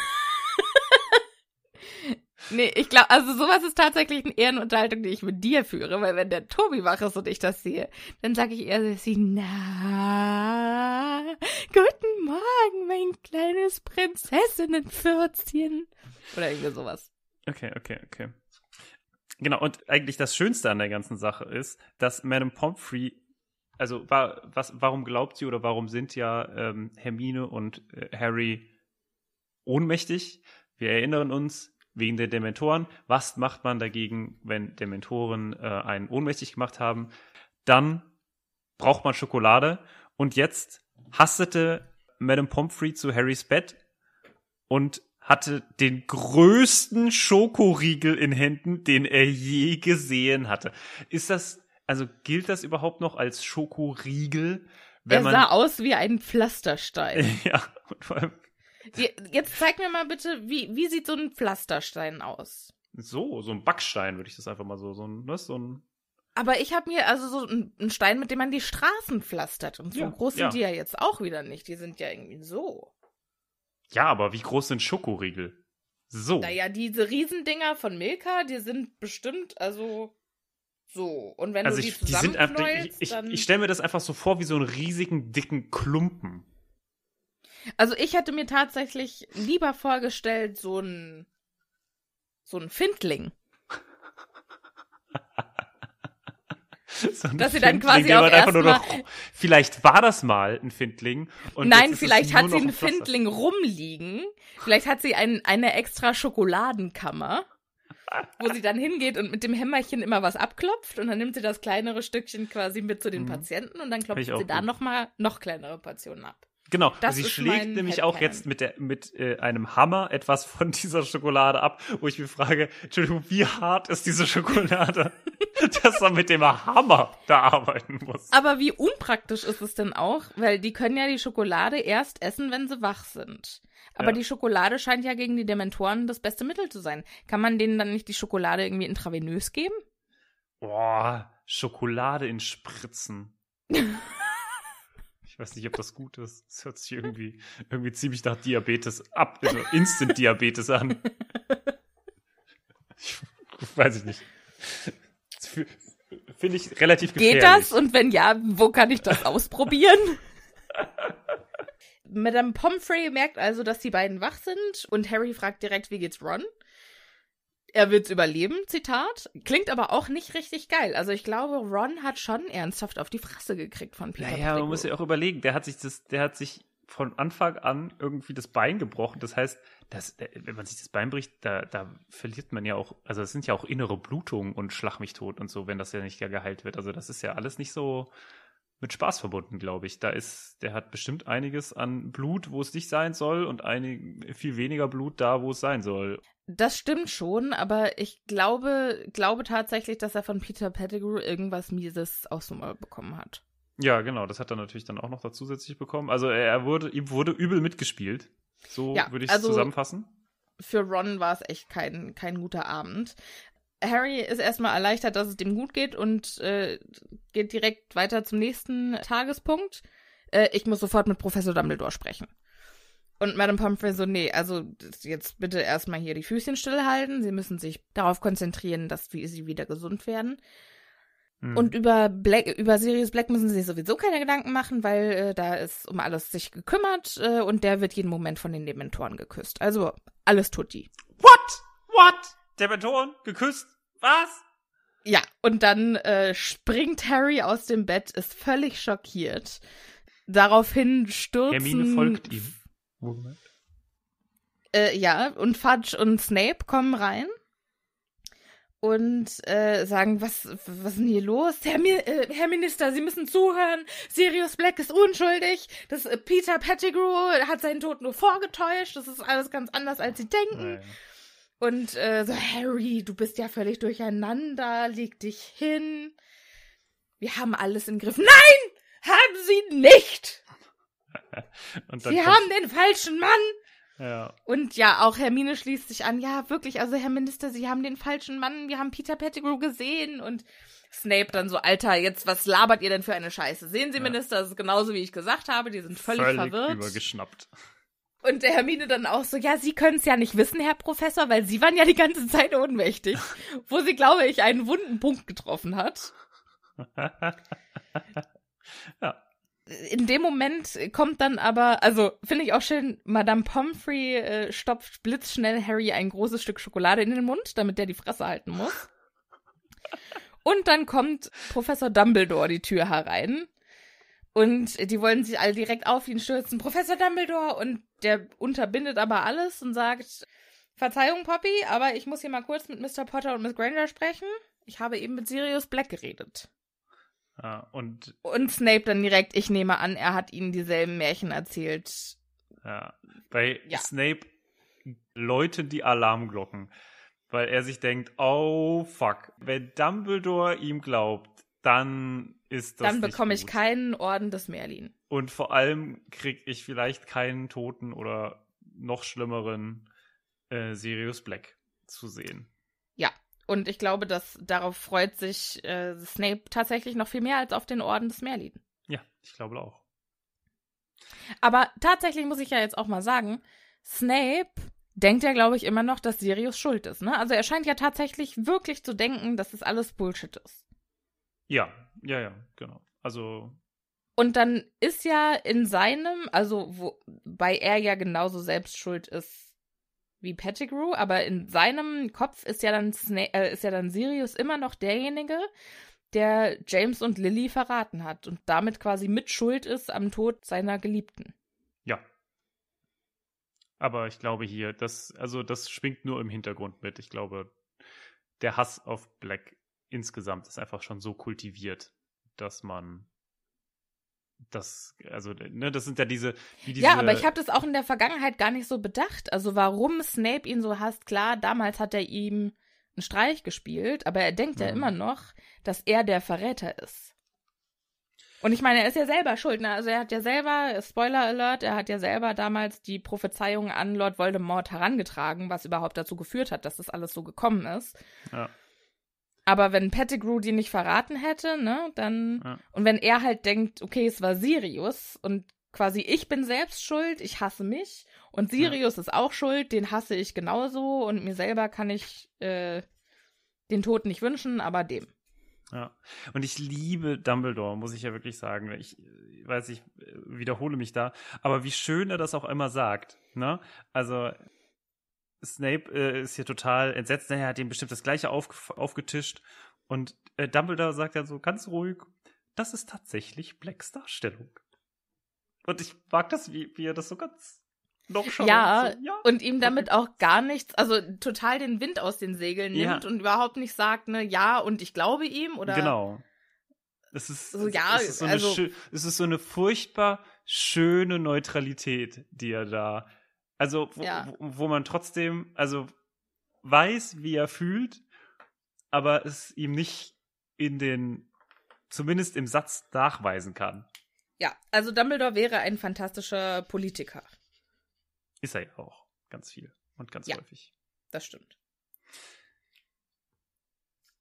Nee, ich glaube, also sowas ist tatsächlich eine Unterhaltung, die ich mit dir führe, weil wenn der Tobi wach ist und ich das sehe, dann sage ich eher so, na, guten Morgen, mein kleines Prinzessinnenpfürzchen. Oder irgendwie sowas. Okay, okay, okay. Genau, und eigentlich das Schönste an der ganzen Sache ist, dass Madame Pomfrey, also war, was, warum glaubt sie oder warum sind ja ähm, Hermine und äh, Harry ohnmächtig? Wir erinnern uns, wegen der Dementoren, was macht man dagegen, wenn Dementoren äh, einen ohnmächtig gemacht haben? Dann braucht man Schokolade und jetzt hastete Madame Pomfrey zu Harrys Bett und hatte den größten Schokoriegel in Händen, den er je gesehen hatte. Ist das, also gilt das überhaupt noch als Schokoriegel? Er Wenn sah man, aus wie ein Pflasterstein. ja, und vor allem Jetzt zeig mir mal bitte, wie, wie sieht so ein Pflasterstein aus? so, so ein Backstein würde ich das einfach mal so, so ein, ne, so ein, Aber ich habe mir also so einen Stein, mit dem man die Straßen pflastert. Und so Ja, groß sind ja. die ja jetzt auch wieder nicht. Die sind ja irgendwie so. ja, aber wie groß sind Schokoriegel? So. Naja, diese Riesendinger von Milka, die sind bestimmt, also so. Und wenn also du die ich, die sind einfach, ich, ich, ich stelle mir das einfach so vor wie so einen riesigen, dicken Klumpen. Also ich hätte mir tatsächlich lieber vorgestellt, so ein so ein Findling. So Dass sie dann quasi auch nur noch, erstmal- vielleicht war das mal ein Findling. Nein, vielleicht hat sie einen ein. Findling rumliegen. Vielleicht hat sie ein, eine extra Schokoladenkammer, wo sie dann hingeht und mit dem Hämmerchen immer was abklopft und dann nimmt sie das kleinere Stückchen quasi mit zu den Mhm. Patienten und dann klopft sie da gut. noch mal noch kleinere Portionen ab. Genau, Das sie schlägt nämlich auch jetzt mit, der, mit äh, einem Hammer etwas von dieser Schokolade ab, wo ich mir frage, Entschuldigung, wie hart ist diese Schokolade, dass man mit dem Hammer da arbeiten muss? Aber wie unpraktisch ist es denn auch? Weil die können ja die Schokolade erst essen, wenn sie wach sind. Aber Ja. die Schokolade scheint ja gegen die Dementoren das beste Mittel zu sein. Kann man denen dann nicht die Schokolade irgendwie intravenös geben? Boah, Schokolade in Spritzen. Ich weiß nicht, ob das gut ist. Das hört sich irgendwie, irgendwie ziemlich nach Diabetes ab, also Instant-Diabetes an. Ich, weiß ich nicht. Finde ich relativ gefährlich. Geht das? Und wenn ja, wo kann ich das ausprobieren? Madame Pomfrey merkt also, dass die beiden wach sind und Harry fragt direkt, wie geht's Ron? Er wird's überleben, Zitat. Klingt aber auch nicht richtig geil. Also ich glaube, Ron hat schon ernsthaft auf die Fresse gekriegt von Peter Naja, man Pettigrew. muss ja auch überlegen, der hat sich das, der hat sich von Anfang an irgendwie das Bein gebrochen. Das heißt, das, wenn man sich das Bein bricht, da, da verliert man ja auch, also es sind ja auch innere Blutungen und Schlag mich tot und so, wenn das ja nicht geheilt wird. Also das ist ja alles nicht so mit Spaß verbunden, glaube ich. Da ist, der hat bestimmt einiges an Blut, wo es nicht sein soll und einig, viel weniger Blut da, wo es sein soll. Das stimmt schon, aber ich glaube, glaube tatsächlich, dass er von Peter Pettigrew irgendwas Mieses aus dem Maul bekommen hat. Ja, genau, das hat er natürlich dann auch noch da zusätzlich bekommen. Also er wurde, ihm wurde übel mitgespielt. So Ja, würde ich es also- zusammenfassen. Für Ron war es echt kein, kein guter Abend. Harry ist erstmal erleichtert, dass es dem gut geht und äh, geht direkt weiter zum nächsten Tagespunkt. Äh, ich muss sofort mit Professor Dumbledore sprechen. Und Madame Pomfrey so, nee, also jetzt bitte erstmal hier die Füßchen stillhalten. Sie müssen sich darauf konzentrieren, dass sie wieder gesund werden. Hm. Und über Black, über Sirius Black müssen sie sich sowieso keine Gedanken machen, weil äh, da ist um alles sich gekümmert äh, und der wird jeden Moment von den Dementoren geküsst. Also alles tut die. What? What? Dementoren? Geküsst? Was? Ja, und dann äh, springt Harry aus dem Bett, ist völlig schockiert. Daraufhin stürzen. Hermine folgt ihm. Moment. Äh, ja, und Fudge und Snape kommen rein und äh, sagen, was, was ist denn hier los? Herr, äh, Herr Minister, Sie müssen zuhören. Sirius Black ist unschuldig. Das äh, Peter Pettigrew hat seinen Tod nur vorgetäuscht. Das ist alles ganz anders, als Sie denken. Nein. Und äh, so, Harry, du bist ja völlig durcheinander. Leg dich hin. Wir haben alles im Griff. Nein! Haben Sie nicht! Sie haben den falschen Mann! Ja. Und ja, auch Hermine schließt sich an. Ja, wirklich, also Herr Minister, Sie haben den falschen Mann, wir haben Peter Pettigrew gesehen und Snape dann so, Alter, jetzt, was labert ihr denn für eine Scheiße? Sehen Sie, ja. Minister, das ist genauso, wie ich gesagt habe, die sind völlig, völlig verwirrt. übergeschnappt. Und der Hermine dann auch so, ja, Sie können es ja nicht wissen, Herr Professor, weil Sie waren ja die ganze Zeit ohnmächtig. wo sie, glaube ich, einen wunden Punkt getroffen hat. ja in dem Moment kommt dann aber, also finde ich auch schön, Madame Pomfrey äh, stopft blitzschnell Harry ein großes Stück Schokolade in den Mund, damit der die Fresse halten muss. Und dann kommt Professor Dumbledore die Tür herein. Und die wollen sich alle direkt auf ihn stürzen. Professor Dumbledore! Und der unterbindet aber alles und sagt, Verzeihung, Poppy, aber ich muss hier mal kurz mit Mr. Potter und Miss Granger sprechen. Ich habe eben mit Sirius Black geredet. Ja, und, und Snape dann direkt, ich nehme an, er hat ihnen dieselben Märchen erzählt. Ja, bei ja. Snape läuten die Alarmglocken, weil er sich denkt, oh fuck, wenn Dumbledore ihm glaubt, dann ist das Dann bekomme ich keinen Orden des Merlin. Und vor allem kriege ich vielleicht keinen toten oder noch schlimmeren äh, Sirius Black zu sehen. Und ich glaube, dass darauf freut sich äh, Snape tatsächlich noch viel mehr als auf den Orden des Merlin. Ja, ich glaube auch. Aber tatsächlich muss ich ja jetzt auch mal sagen, Snape denkt ja, glaube ich, immer noch, dass Sirius schuld ist. Ne? Also er scheint ja tatsächlich wirklich zu denken, dass das alles Bullshit ist. Ja, ja, ja, genau. Also. Und dann ist ja in seinem, also wobei er ja genauso selbst schuld ist wie Pettigrew, aber in seinem Kopf ist ja dann Sna äh, ist ja dann Sirius immer noch derjenige, der James und Lily verraten hat und damit quasi mitschuld ist am Tod seiner Geliebten. Ja. Aber ich glaube hier, das, also das schwingt nur im Hintergrund mit. Ich glaube, der Hass auf Black insgesamt ist einfach schon so kultiviert, dass man das, also, ne, das sind ja diese, diese Ja, aber ich habe das auch in der Vergangenheit gar nicht so bedacht. Also, warum Snape ihn so hasst, klar, damals hat er ihm einen Streich gespielt, aber er denkt mhm. ja immer noch, dass er der Verräter ist. Und ich meine, er ist ja selber schuld, ne? Also er hat ja selber, Spoiler Alert, er hat ja selber damals die Prophezeiung an Lord Voldemort herangetragen, was überhaupt dazu geführt hat, dass das alles so gekommen ist. Ja. Aber wenn Pettigrew die nicht verraten hätte, ne, dann. Ja. Und wenn er halt denkt, okay, es war Sirius und quasi ich bin selbst schuld, ich hasse mich und Sirius ja. ist auch schuld, den hasse ich genauso und mir selber kann ich äh, den Tod nicht wünschen, aber dem. Ja, und ich liebe Dumbledore, muss ich ja wirklich sagen. Ich weiß, ich wiederhole mich da, aber wie schön er das auch immer sagt. Ne? Also Snape äh, ist hier total entsetzt. Er hat ihm bestimmt das Gleiche auf, aufgetischt. Und äh, Dumbledore sagt dann so ganz ruhig, das ist tatsächlich Blacks Darstellung. Und ich mag das, wie, wie er das so ganz noch. Ja, so, ja, und ihm damit auch gar nichts, also total den Wind aus den Segeln nimmt ja. und überhaupt nicht sagt, ne, ja, und ich glaube ihm oder. Genau. Es ist, so, ja, es ist so, also, eine, es ist so eine furchtbar schöne Neutralität, die er da also, wo, ja. wo, wo man trotzdem, also weiß, wie er fühlt, aber es ihm nicht in den, zumindest im Satz nachweisen kann. Ja, also Dumbledore wäre ein fantastischer Politiker. Ist er ja auch. Ganz viel und ganz ja, häufig. Das stimmt.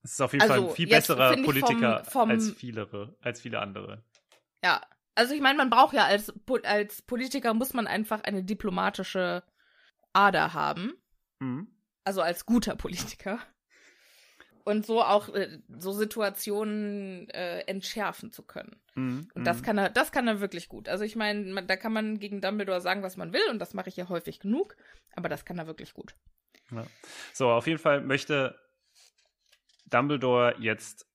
Es ist auf jeden also, Fall ein viel besserer Politiker vom, vom, als viele, als viele andere. Ja, Also ich meine, man braucht ja als, als Politiker muss man einfach eine diplomatische Ader haben. Mhm. Also als guter Politiker. Und so auch äh, so Situationen äh, entschärfen zu können. Mhm. Und das mhm. kann er, das kann er wirklich gut. Also ich meine, da kann man gegen Dumbledore sagen, was man will, und das mache ich ja häufig genug, aber das kann er wirklich gut. Ja. So, auf jeden Fall möchte Dumbledore jetzt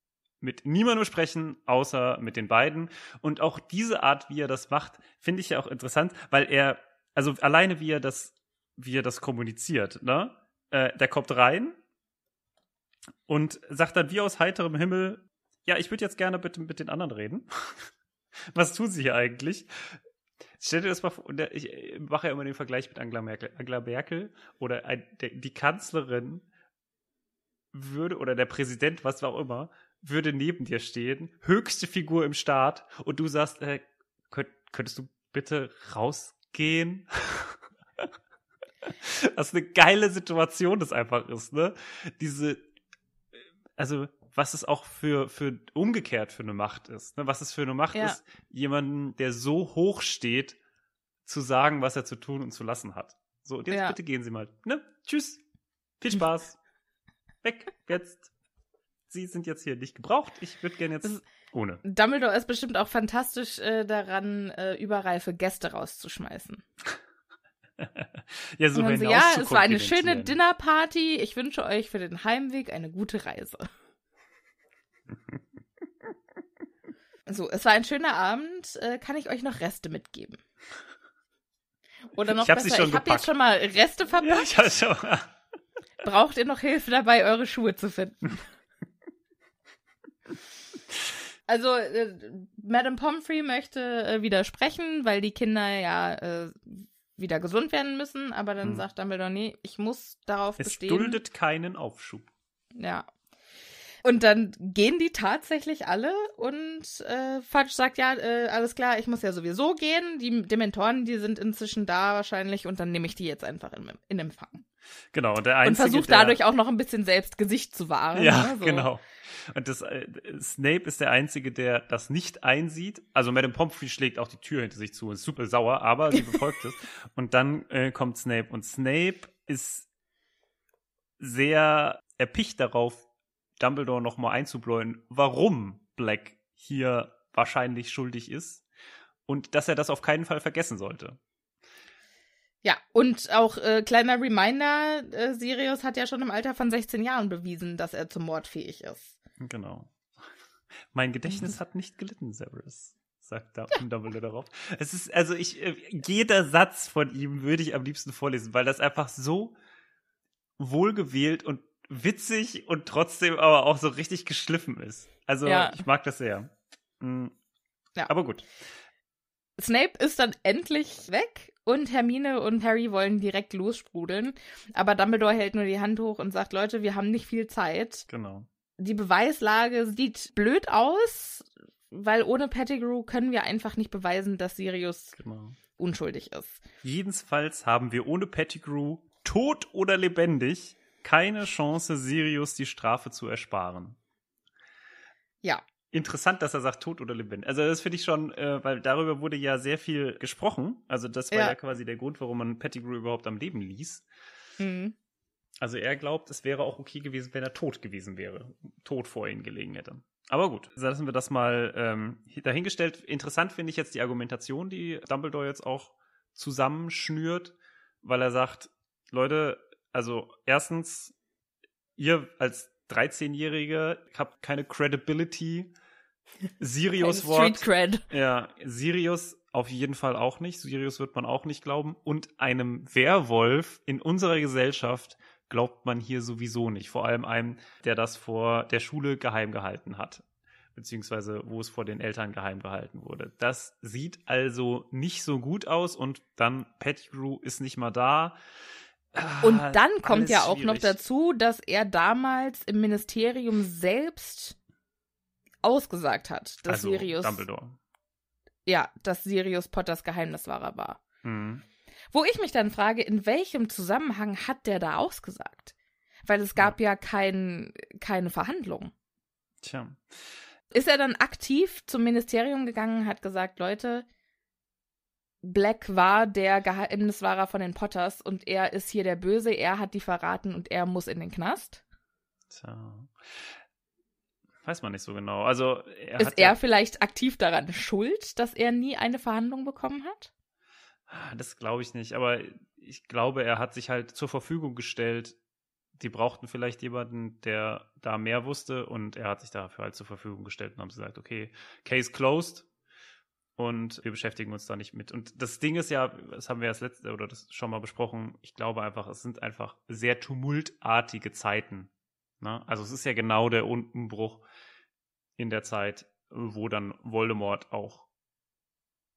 mit niemandem sprechen, außer mit den beiden. Und auch diese Art, wie er das macht, finde ich ja auch interessant, weil er, also alleine wie er das, wie er das kommuniziert, ne? Äh, der kommt rein und sagt dann wie aus heiterem Himmel, ja, ich würde jetzt gerne bitte mit den anderen reden. Was tun sie hier eigentlich? Stell dir das mal vor, ich mache ja immer den Vergleich mit Angela Merkel. Angela Merkel oder ein, der, die Kanzlerin würde, oder der Präsident, was auch immer, würde neben dir stehen, höchste Figur im Staat, und du sagst, äh, könnt, könntest du bitte rausgehen? Was eine geile Situation das einfach ist, ne? Diese, also was es auch für, für umgekehrt für eine Macht ist. Ne? Was es für eine Macht ja. ist, jemanden, der so hoch steht, zu sagen, was er zu tun und zu lassen hat. So, und jetzt ja. bitte gehen Sie mal. Ne? Tschüss. Viel Spaß. Weg. Jetzt. Sie sind jetzt hier nicht gebraucht. Ich würde gerne jetzt ohne. Dumbledore ist bestimmt auch fantastisch äh, daran, äh, überreife Gäste rauszuschmeißen. ja, so wenn so, Ja, es war eine schöne Dinnerparty. Ich wünsche euch für den Heimweg eine gute Reise. so, es war ein schöner Abend. Äh, kann ich euch noch Reste mitgeben? Oder noch ich hab besser, ich habe jetzt schon mal Reste verpackt. Ja, ich schon mal. Braucht ihr noch Hilfe dabei, eure Schuhe zu finden? Also, äh, Madame Pomfrey möchte äh, widersprechen, weil die Kinder ja äh, wieder gesund werden müssen, aber dann hm. sagt Dumbledore, nee, ich muss darauf es bestehen. Es duldet keinen Aufschub. Ja. Und dann gehen die tatsächlich alle und äh, Fudge sagt, ja, äh, alles klar, ich muss ja sowieso gehen. Die Dementoren, die sind inzwischen da wahrscheinlich und dann nehme ich die jetzt einfach in, in Empfang. Genau, und der Einzige, Und versucht dadurch auch noch ein bisschen selbst Gesicht zu wahren. Ja, ne, so. genau. Und das, äh, Snape ist der Einzige, der das nicht einsieht. Also Madame Pomfrey schlägt auch die Tür hinter sich zu und ist super sauer, aber sie befolgt es. Und dann äh, kommt Snape. Und Snape ist sehr erpicht darauf, Dumbledore nochmal einzubläuen, warum Black hier wahrscheinlich schuldig ist und dass er das auf keinen Fall vergessen sollte. Ja, und auch äh, kleiner Reminder, äh, Sirius hat ja schon im Alter von 16 Jahren bewiesen, dass er zum Mord fähig ist. Genau. Mein Gedächtnis hat nicht gelitten, Severus, sagt da Dumbledore darauf. Es ist, also ich, äh, jeder Satz von ihm würde ich am liebsten vorlesen, weil das einfach so wohlgewählt und witzig und trotzdem aber auch so richtig geschliffen ist. Also ja. ich mag das sehr. Mhm. Ja. Aber gut. Snape ist dann endlich weg und Hermine und Harry wollen direkt lossprudeln. Aber Dumbledore hält nur die Hand hoch und sagt, Leute, wir haben nicht viel Zeit. Genau. Die Beweislage sieht blöd aus, weil ohne Pettigrew können wir einfach nicht beweisen, dass Sirius genau. unschuldig ist. Jedenfalls haben wir ohne Pettigrew, tot oder lebendig, keine Chance, Sirius die Strafe zu ersparen. Ja. Interessant, dass er sagt, tot oder lebendig. Also das finde ich schon, äh, weil darüber wurde ja sehr viel gesprochen. Also das war ja, ja quasi der Grund, warum man Pettigrew überhaupt am Leben ließ. Mhm. Also er glaubt, es wäre auch okay gewesen, wenn er tot gewesen wäre, tot vor ihm gelegen hätte. Aber gut, lassen wir das mal ähm, dahingestellt. Interessant finde ich jetzt die Argumentation, die Dumbledore jetzt auch zusammenschnürt, weil er sagt, Leute, also erstens, ihr als 13-Jährige habt keine Credibility. Sirius Wort. Street Cred. Ja, Sirius auf jeden Fall auch nicht. Sirius wird man auch nicht glauben. Und einem Werwolf in unserer Gesellschaft glaubt man hier sowieso nicht. Vor allem einem, der das vor der Schule geheim gehalten hat. Beziehungsweise wo es vor den Eltern geheim gehalten wurde. Das sieht also nicht so gut aus und dann Pettigrew ist nicht mal da. Und ah, dann kommt ja auch schwierig. noch dazu, dass er damals im Ministerium selbst ausgesagt hat, dass also, Sirius. Dumbledore. Ja, dass Sirius Potters Geheimniswahrer war. Mhm. Wo ich mich dann frage, in welchem Zusammenhang hat der da ausgesagt? Weil es gab ja, ja kein, keine Verhandlung. Tja. ist er dann aktiv zum Ministerium gegangen, hat gesagt, Leute, Black war der Geheimniswahrer von den Potters und er ist hier der Böse, er hat die verraten und er muss in den Knast. Tja. Weiß man nicht so genau. Also er ist er ja, vielleicht aktiv daran schuld, dass er nie eine Verhandlung bekommen hat? Das glaube ich nicht, aber ich glaube, er hat sich halt zur Verfügung gestellt. Die brauchten vielleicht jemanden, der da mehr wusste und er hat sich dafür halt zur Verfügung gestellt und haben gesagt, okay, Case closed, und wir beschäftigen uns da nicht mit. Und das Ding ist ja, das haben wir das letzte oder das schon mal besprochen, ich glaube einfach, es sind einfach sehr tumultartige Zeiten. Ne? Also es ist ja genau der Umbruch in der Zeit, wo dann Voldemort auch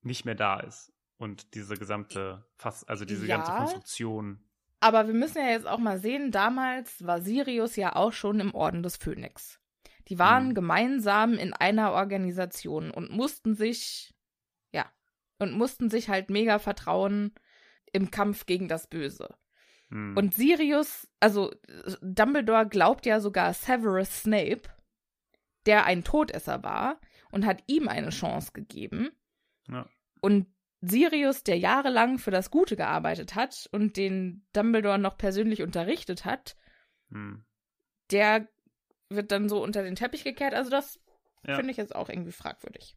nicht mehr da ist. Und diese gesamte, fast, also diese ja, ganze Konstruktion. Aber wir müssen ja jetzt auch mal sehen, damals war Sirius ja auch schon im Orden des Phönix. Die waren hm. gemeinsam in einer Organisation und mussten sich und mussten sich halt mega vertrauen im Kampf gegen das Böse. Hm. Und Sirius, also Dumbledore glaubt ja sogar Severus Snape, der ein Todesser war und hat ihm eine Chance gegeben. Ja. Und Sirius, der jahrelang für das Gute gearbeitet hat und den Dumbledore noch persönlich unterrichtet hat, hm. der wird dann so unter den Teppich gekehrt. Also das ja. finde ich jetzt auch irgendwie fragwürdig.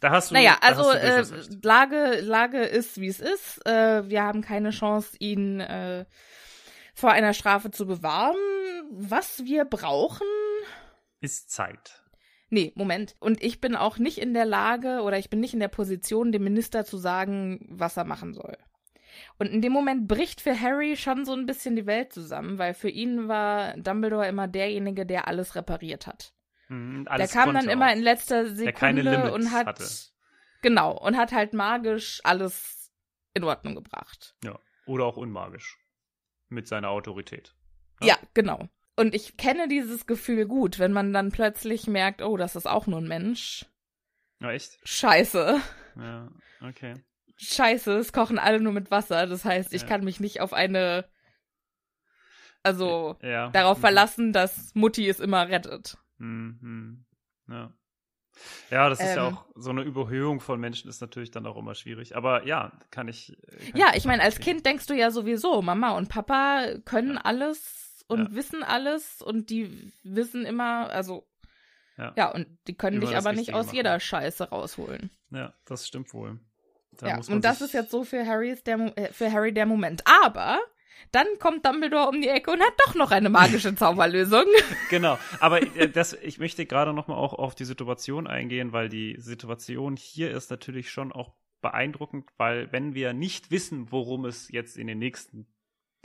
Da hast du. Naja, also äh, Lage, Lage ist, wie es ist. Äh, wir haben keine Chance, ihn äh, vor einer Strafe zu bewahren. Was wir brauchen. Ist Zeit. Nee, Moment. Und ich bin auch nicht in der Lage oder ich bin nicht in der Position, dem Minister zu sagen, was er machen soll. Und in dem Moment bricht für Harry schon so ein bisschen die Welt zusammen, weil für ihn war Dumbledore immer derjenige, der alles repariert hat. Mhm, der kam dann immer in letzter Sekunde und hat hatte. genau und hat halt magisch alles in Ordnung gebracht. Ja, oder auch unmagisch mit seiner Autorität. Ja, ja genau. Und ich kenne dieses Gefühl gut, wenn man dann plötzlich merkt, oh, das ist auch nur ein Mensch. Ja, echt? Scheiße. Ja, okay. Scheiße, es kochen alle nur mit Wasser. Das heißt, ich ja. kann mich nicht auf eine, also ja. darauf mhm. verlassen, dass Mutti es immer rettet. Mhm. Ja. Ja, das ist ähm, ja auch so eine Überhöhung von Menschen ist natürlich dann auch immer schwierig. Aber ja, kann ich. Kann ja, ich, meine, als Kind denkst du ja sowieso, Mama und Papa können ja. alles und ja. wissen alles und die wissen immer, also ja, ja und die können dich aber nicht aus machen. jeder Scheiße rausholen. Ja, das stimmt wohl. Da ja, und das ist jetzt so für Harrys der, äh, für Harry der Moment. Aber dann kommt Dumbledore um die Ecke und hat doch noch eine magische Zauberlösung. genau, aber äh, das, ich möchte gerade noch mal auch auf die Situation eingehen, weil die Situation hier ist natürlich schon auch beeindruckend, weil wenn wir nicht wissen, worum es jetzt in den nächsten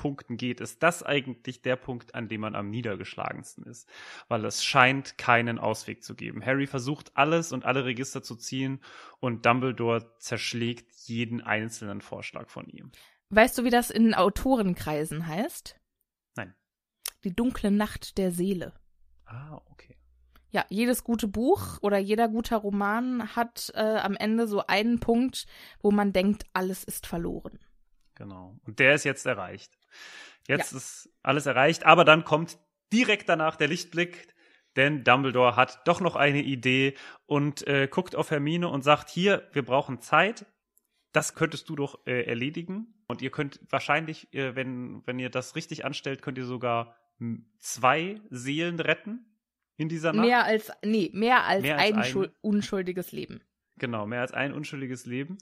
Punkten geht, ist das eigentlich der Punkt, an dem man am niedergeschlagensten ist, weil es scheint keinen Ausweg zu geben. Harry versucht alles und alle Register zu ziehen und Dumbledore zerschlägt jeden einzelnen Vorschlag von ihm. Weißt du, wie das in Autorenkreisen heißt? Nein. Die dunkle Nacht der Seele. Ah, okay. Ja, jedes gute Buch oder jeder gute Roman hat äh, am Ende so einen Punkt, wo man denkt, alles ist verloren. Genau. Und der ist jetzt erreicht. Jetzt ja. ist alles erreicht, aber dann kommt direkt danach der Lichtblick, denn Dumbledore hat doch noch eine Idee und äh, guckt auf Hermine und sagt, hier, wir brauchen Zeit, das könntest du doch äh, erledigen. Und ihr könnt wahrscheinlich, äh, wenn, wenn ihr das richtig anstellt, könnt ihr sogar zwei Seelen retten in dieser Nacht. Mehr als, nee, mehr als, mehr als ein, ein unschuldiges Leben. Genau, mehr als ein unschuldiges Leben.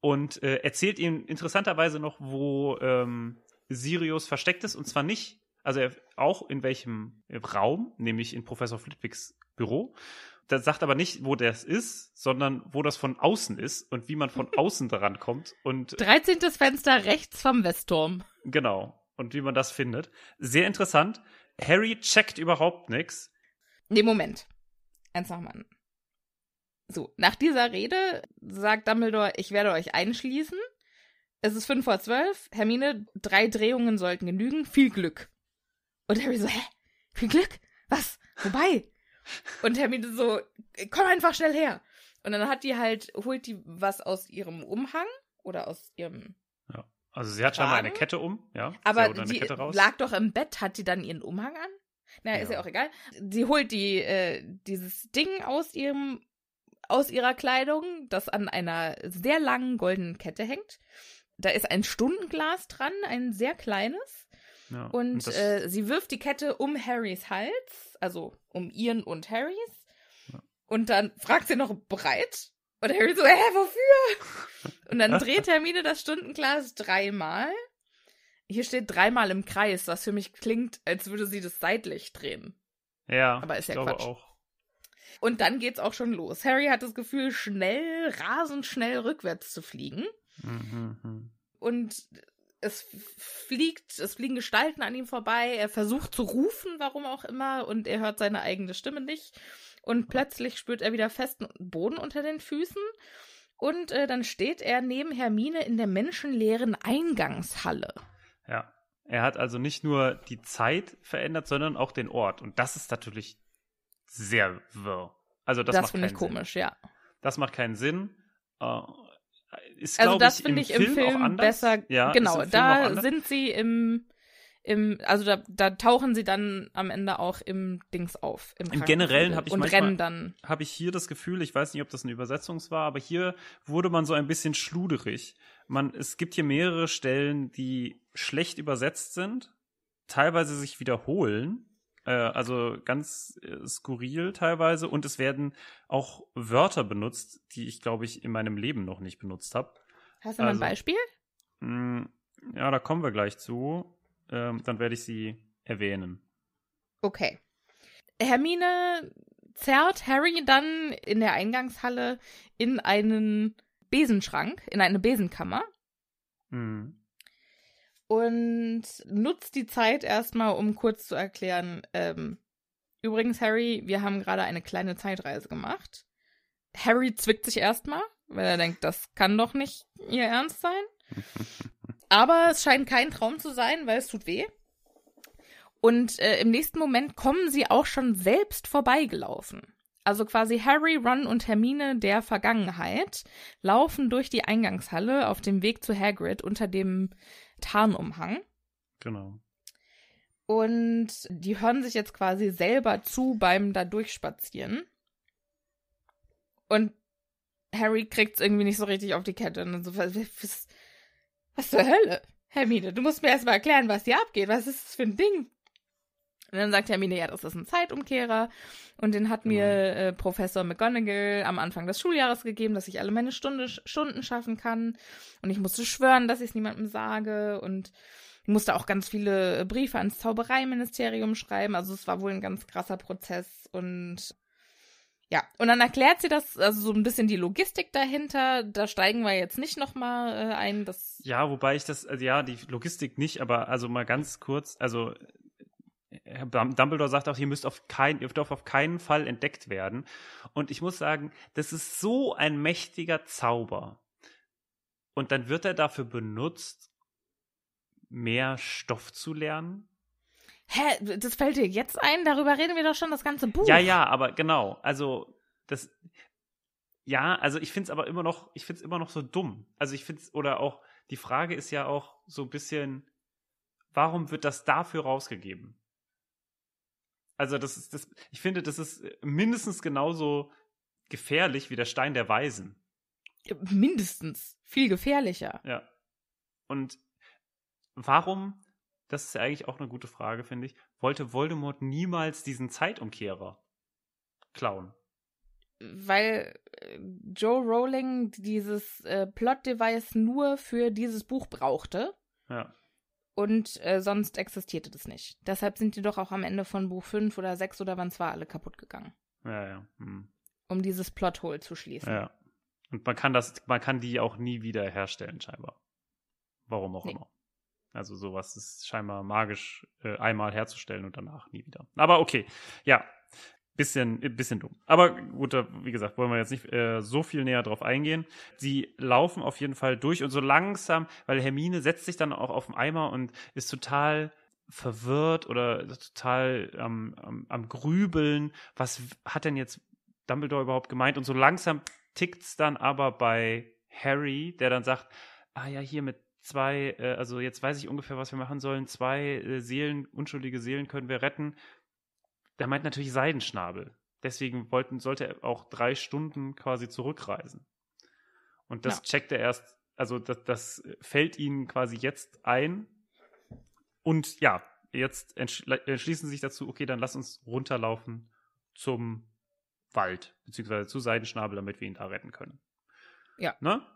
Und äh, erzählt ihm interessanterweise noch, wo ähm, Sirius versteckt ist. Und zwar nicht, also er, auch in welchem Raum, nämlich in Professor Flitwigs Büro das sagt aber nicht, wo das ist, sondern wo das von außen ist und wie man von außen daran kommt. Und 13. Fenster rechts vom Westturm. Genau. Und wie man das findet. Sehr interessant. Harry checkt überhaupt nichts. Nee, Moment. Eins noch mal. So, nach dieser Rede sagt Dumbledore, ich werde euch einschließen. Es ist fünf vor zwölf. Hermine, drei Drehungen sollten genügen. Viel Glück. Und Harry so, hä? Viel Glück? Was? Wobei? Und Hermine so, komm einfach schnell her. Und dann hat die halt, holt die was aus ihrem Umhang oder aus ihrem. Ja. Also sie hat scheinbar eine Kette um, ja. Aber die lag doch im Bett, hat die dann ihren Umhang an? Naja, ist ja auch egal. Sie holt die, äh, dieses Ding aus ihrem, aus ihrer Kleidung, das an einer sehr langen goldenen Kette hängt. Da ist ein Stundenglas dran, ein sehr kleines. Ja. Und äh, sie wirft die Kette um Harrys Hals, also um ihren und Harrys. Ja. Und dann fragt sie noch bereit. Und Harry so, hä, wofür? Und dann dreht Hermine das Stundenglas dreimal. Hier steht dreimal im Kreis, was für mich klingt, als würde sie das seitlich drehen. ja, aber ist ich ja glaube Quatsch. auch. Und dann geht's auch schon los. Harry hat das Gefühl, schnell, rasend schnell rückwärts zu fliegen. Mhm, mhm. und es fliegt, es fliegen Gestalten an ihm vorbei. Er versucht zu rufen, warum auch immer, und er hört seine eigene Stimme nicht. Und plötzlich spürt er wieder festen Boden unter den Füßen. Und äh, dann steht er neben Hermine in der menschenleeren Eingangshalle. Ja. Er hat also nicht nur die Zeit verändert, sondern auch den Ort. Und das ist natürlich sehr wirr. Also das, Das, macht finde ich keinen Sinn. komisch, ja. Das macht keinen Sinn. Äh, ist, Also das finde ich im Film, auch Film anders. besser. Ja, genau, Film auch da sind sie im, im also da, da tauchen sie dann am Ende auch im Dings auf. Im, Im Generellen Krankenflügel hab ich und manchmal- rennen dann. habe ich hier das Gefühl, ich weiß nicht, ob das eine Übersetzung war, aber hier wurde man so ein bisschen schluderig. Man, es gibt hier mehrere Stellen, die schlecht übersetzt sind, teilweise sich wiederholen, also ganz äh, skurril teilweise, und es werden auch Wörter benutzt, die ich, glaube ich, in meinem Leben noch nicht benutzt habe. Hast du mal also- ein Beispiel? Mm, Ja, da kommen wir gleich zu. Ähm, dann werde ich sie erwähnen. Okay. Hermine zerrt Harry dann in der Eingangshalle in einen Besenschrank, in eine Besenkammer Mhm. Und nutzt die Zeit erstmal, um kurz zu erklären, ähm, übrigens, Harry, wir haben gerade eine kleine Zeitreise gemacht. Harry zwickt sich erstmal, weil er denkt, das kann doch nicht ihr Ernst sein. Aber es scheint kein Traum zu sein, weil es tut weh. Und äh, im nächsten Moment kommen sie auch schon selbst vorbeigelaufen. Also quasi Harry, Ron und Hermine der Vergangenheit laufen durch die Eingangshalle auf dem Weg zu Hagrid unter dem Tarnumhang. Genau. Und die hören sich jetzt quasi selber zu beim da durchspazieren. Und Harry kriegt's irgendwie nicht so richtig auf die Kette. Und so, was, was, was zur Hölle? Hermine, du musst mir erstmal erklären, was hier abgeht. Was ist das für ein Ding? Und dann sagt Hermine, ja, das ist ein Zeitumkehrer. Und den hat mir äh, Professor McGonagall am Anfang des Schuljahres gegeben, dass ich alle meine Stunde, Stunden schaffen kann. Und ich musste schwören, dass ich es niemandem sage. Und musste auch ganz viele Briefe ans Zaubereiministerium schreiben. Also es war wohl ein ganz krasser Prozess. Und ja, und dann erklärt sie das, also so ein bisschen die Logistik dahinter. Da steigen wir jetzt nicht nochmal äh, ein. Das Ja, wobei ich das, also ja, die Logistik nicht, aber also mal ganz kurz, also Herr Dumbledore sagt auch, ihr müsst auf keinen, ihr dürft auf keinen Fall entdeckt werden. Und ich muss sagen, das ist so ein mächtiger Zauber. Und dann wird er dafür benutzt, mehr Stoff zu lernen. Hä, das fällt dir jetzt ein? Darüber reden wir doch schon das ganze Buch. Ja, ja, aber genau. Also, das. Ja, also ich finde es aber immer noch, ich finde es immer noch so dumm. Also ich finde es, oder auch, die Frage ist ja auch so ein bisschen, warum wird das dafür rausgegeben? Also das ist, das, ich finde, das ist mindestens genauso gefährlich wie der Stein der Weisen. Mindestens. Viel gefährlicher. Ja. Und warum, das ist ja eigentlich auch eine gute Frage, finde ich, wollte Voldemort niemals diesen Zeitumkehrer klauen? Weil äh, Joe Rowling dieses äh, Plot-Device nur für dieses Buch brauchte. Ja. Und äh, sonst existierte das nicht. Deshalb sind die doch auch am Ende von Buch 5 oder 6 oder wann es war, alle kaputt gegangen. Ja, ja. Hm. Um dieses Plothole zu schließen. Ja. Und man kann das, man kann die auch nie wieder herstellen, scheinbar. Warum auch Nee. immer. Also sowas ist scheinbar magisch äh, einmal herzustellen und danach nie wieder. Aber okay, ja, bisschen, äh, bisschen dumm. Aber gut, wie gesagt, wollen wir jetzt nicht äh, so viel näher drauf eingehen. Sie laufen auf jeden Fall durch und so langsam, weil Hermine setzt sich dann auch auf den Eimer und ist total verwirrt oder total ähm, am, am Grübeln. Was hat denn jetzt Dumbledore überhaupt gemeint? Und so langsam tickt's dann aber bei Harry, der dann sagt, ah ja, hier mit zwei, äh, also jetzt weiß ich ungefähr, was wir machen sollen. Zwei äh, Seelen, unschuldige Seelen können wir retten. Der meint natürlich Seidenschnabel. Deswegen wollten, sollte er auch drei Stunden quasi zurückreisen. Und das Ja. checkt er erst, also das, das fällt ihnen quasi jetzt ein. Und ja, jetzt entschl- entschließen sie sich dazu, okay, dann lass uns runterlaufen zum Wald, beziehungsweise zu Seidenschnabel, damit wir ihn da retten können. Ja. Ne?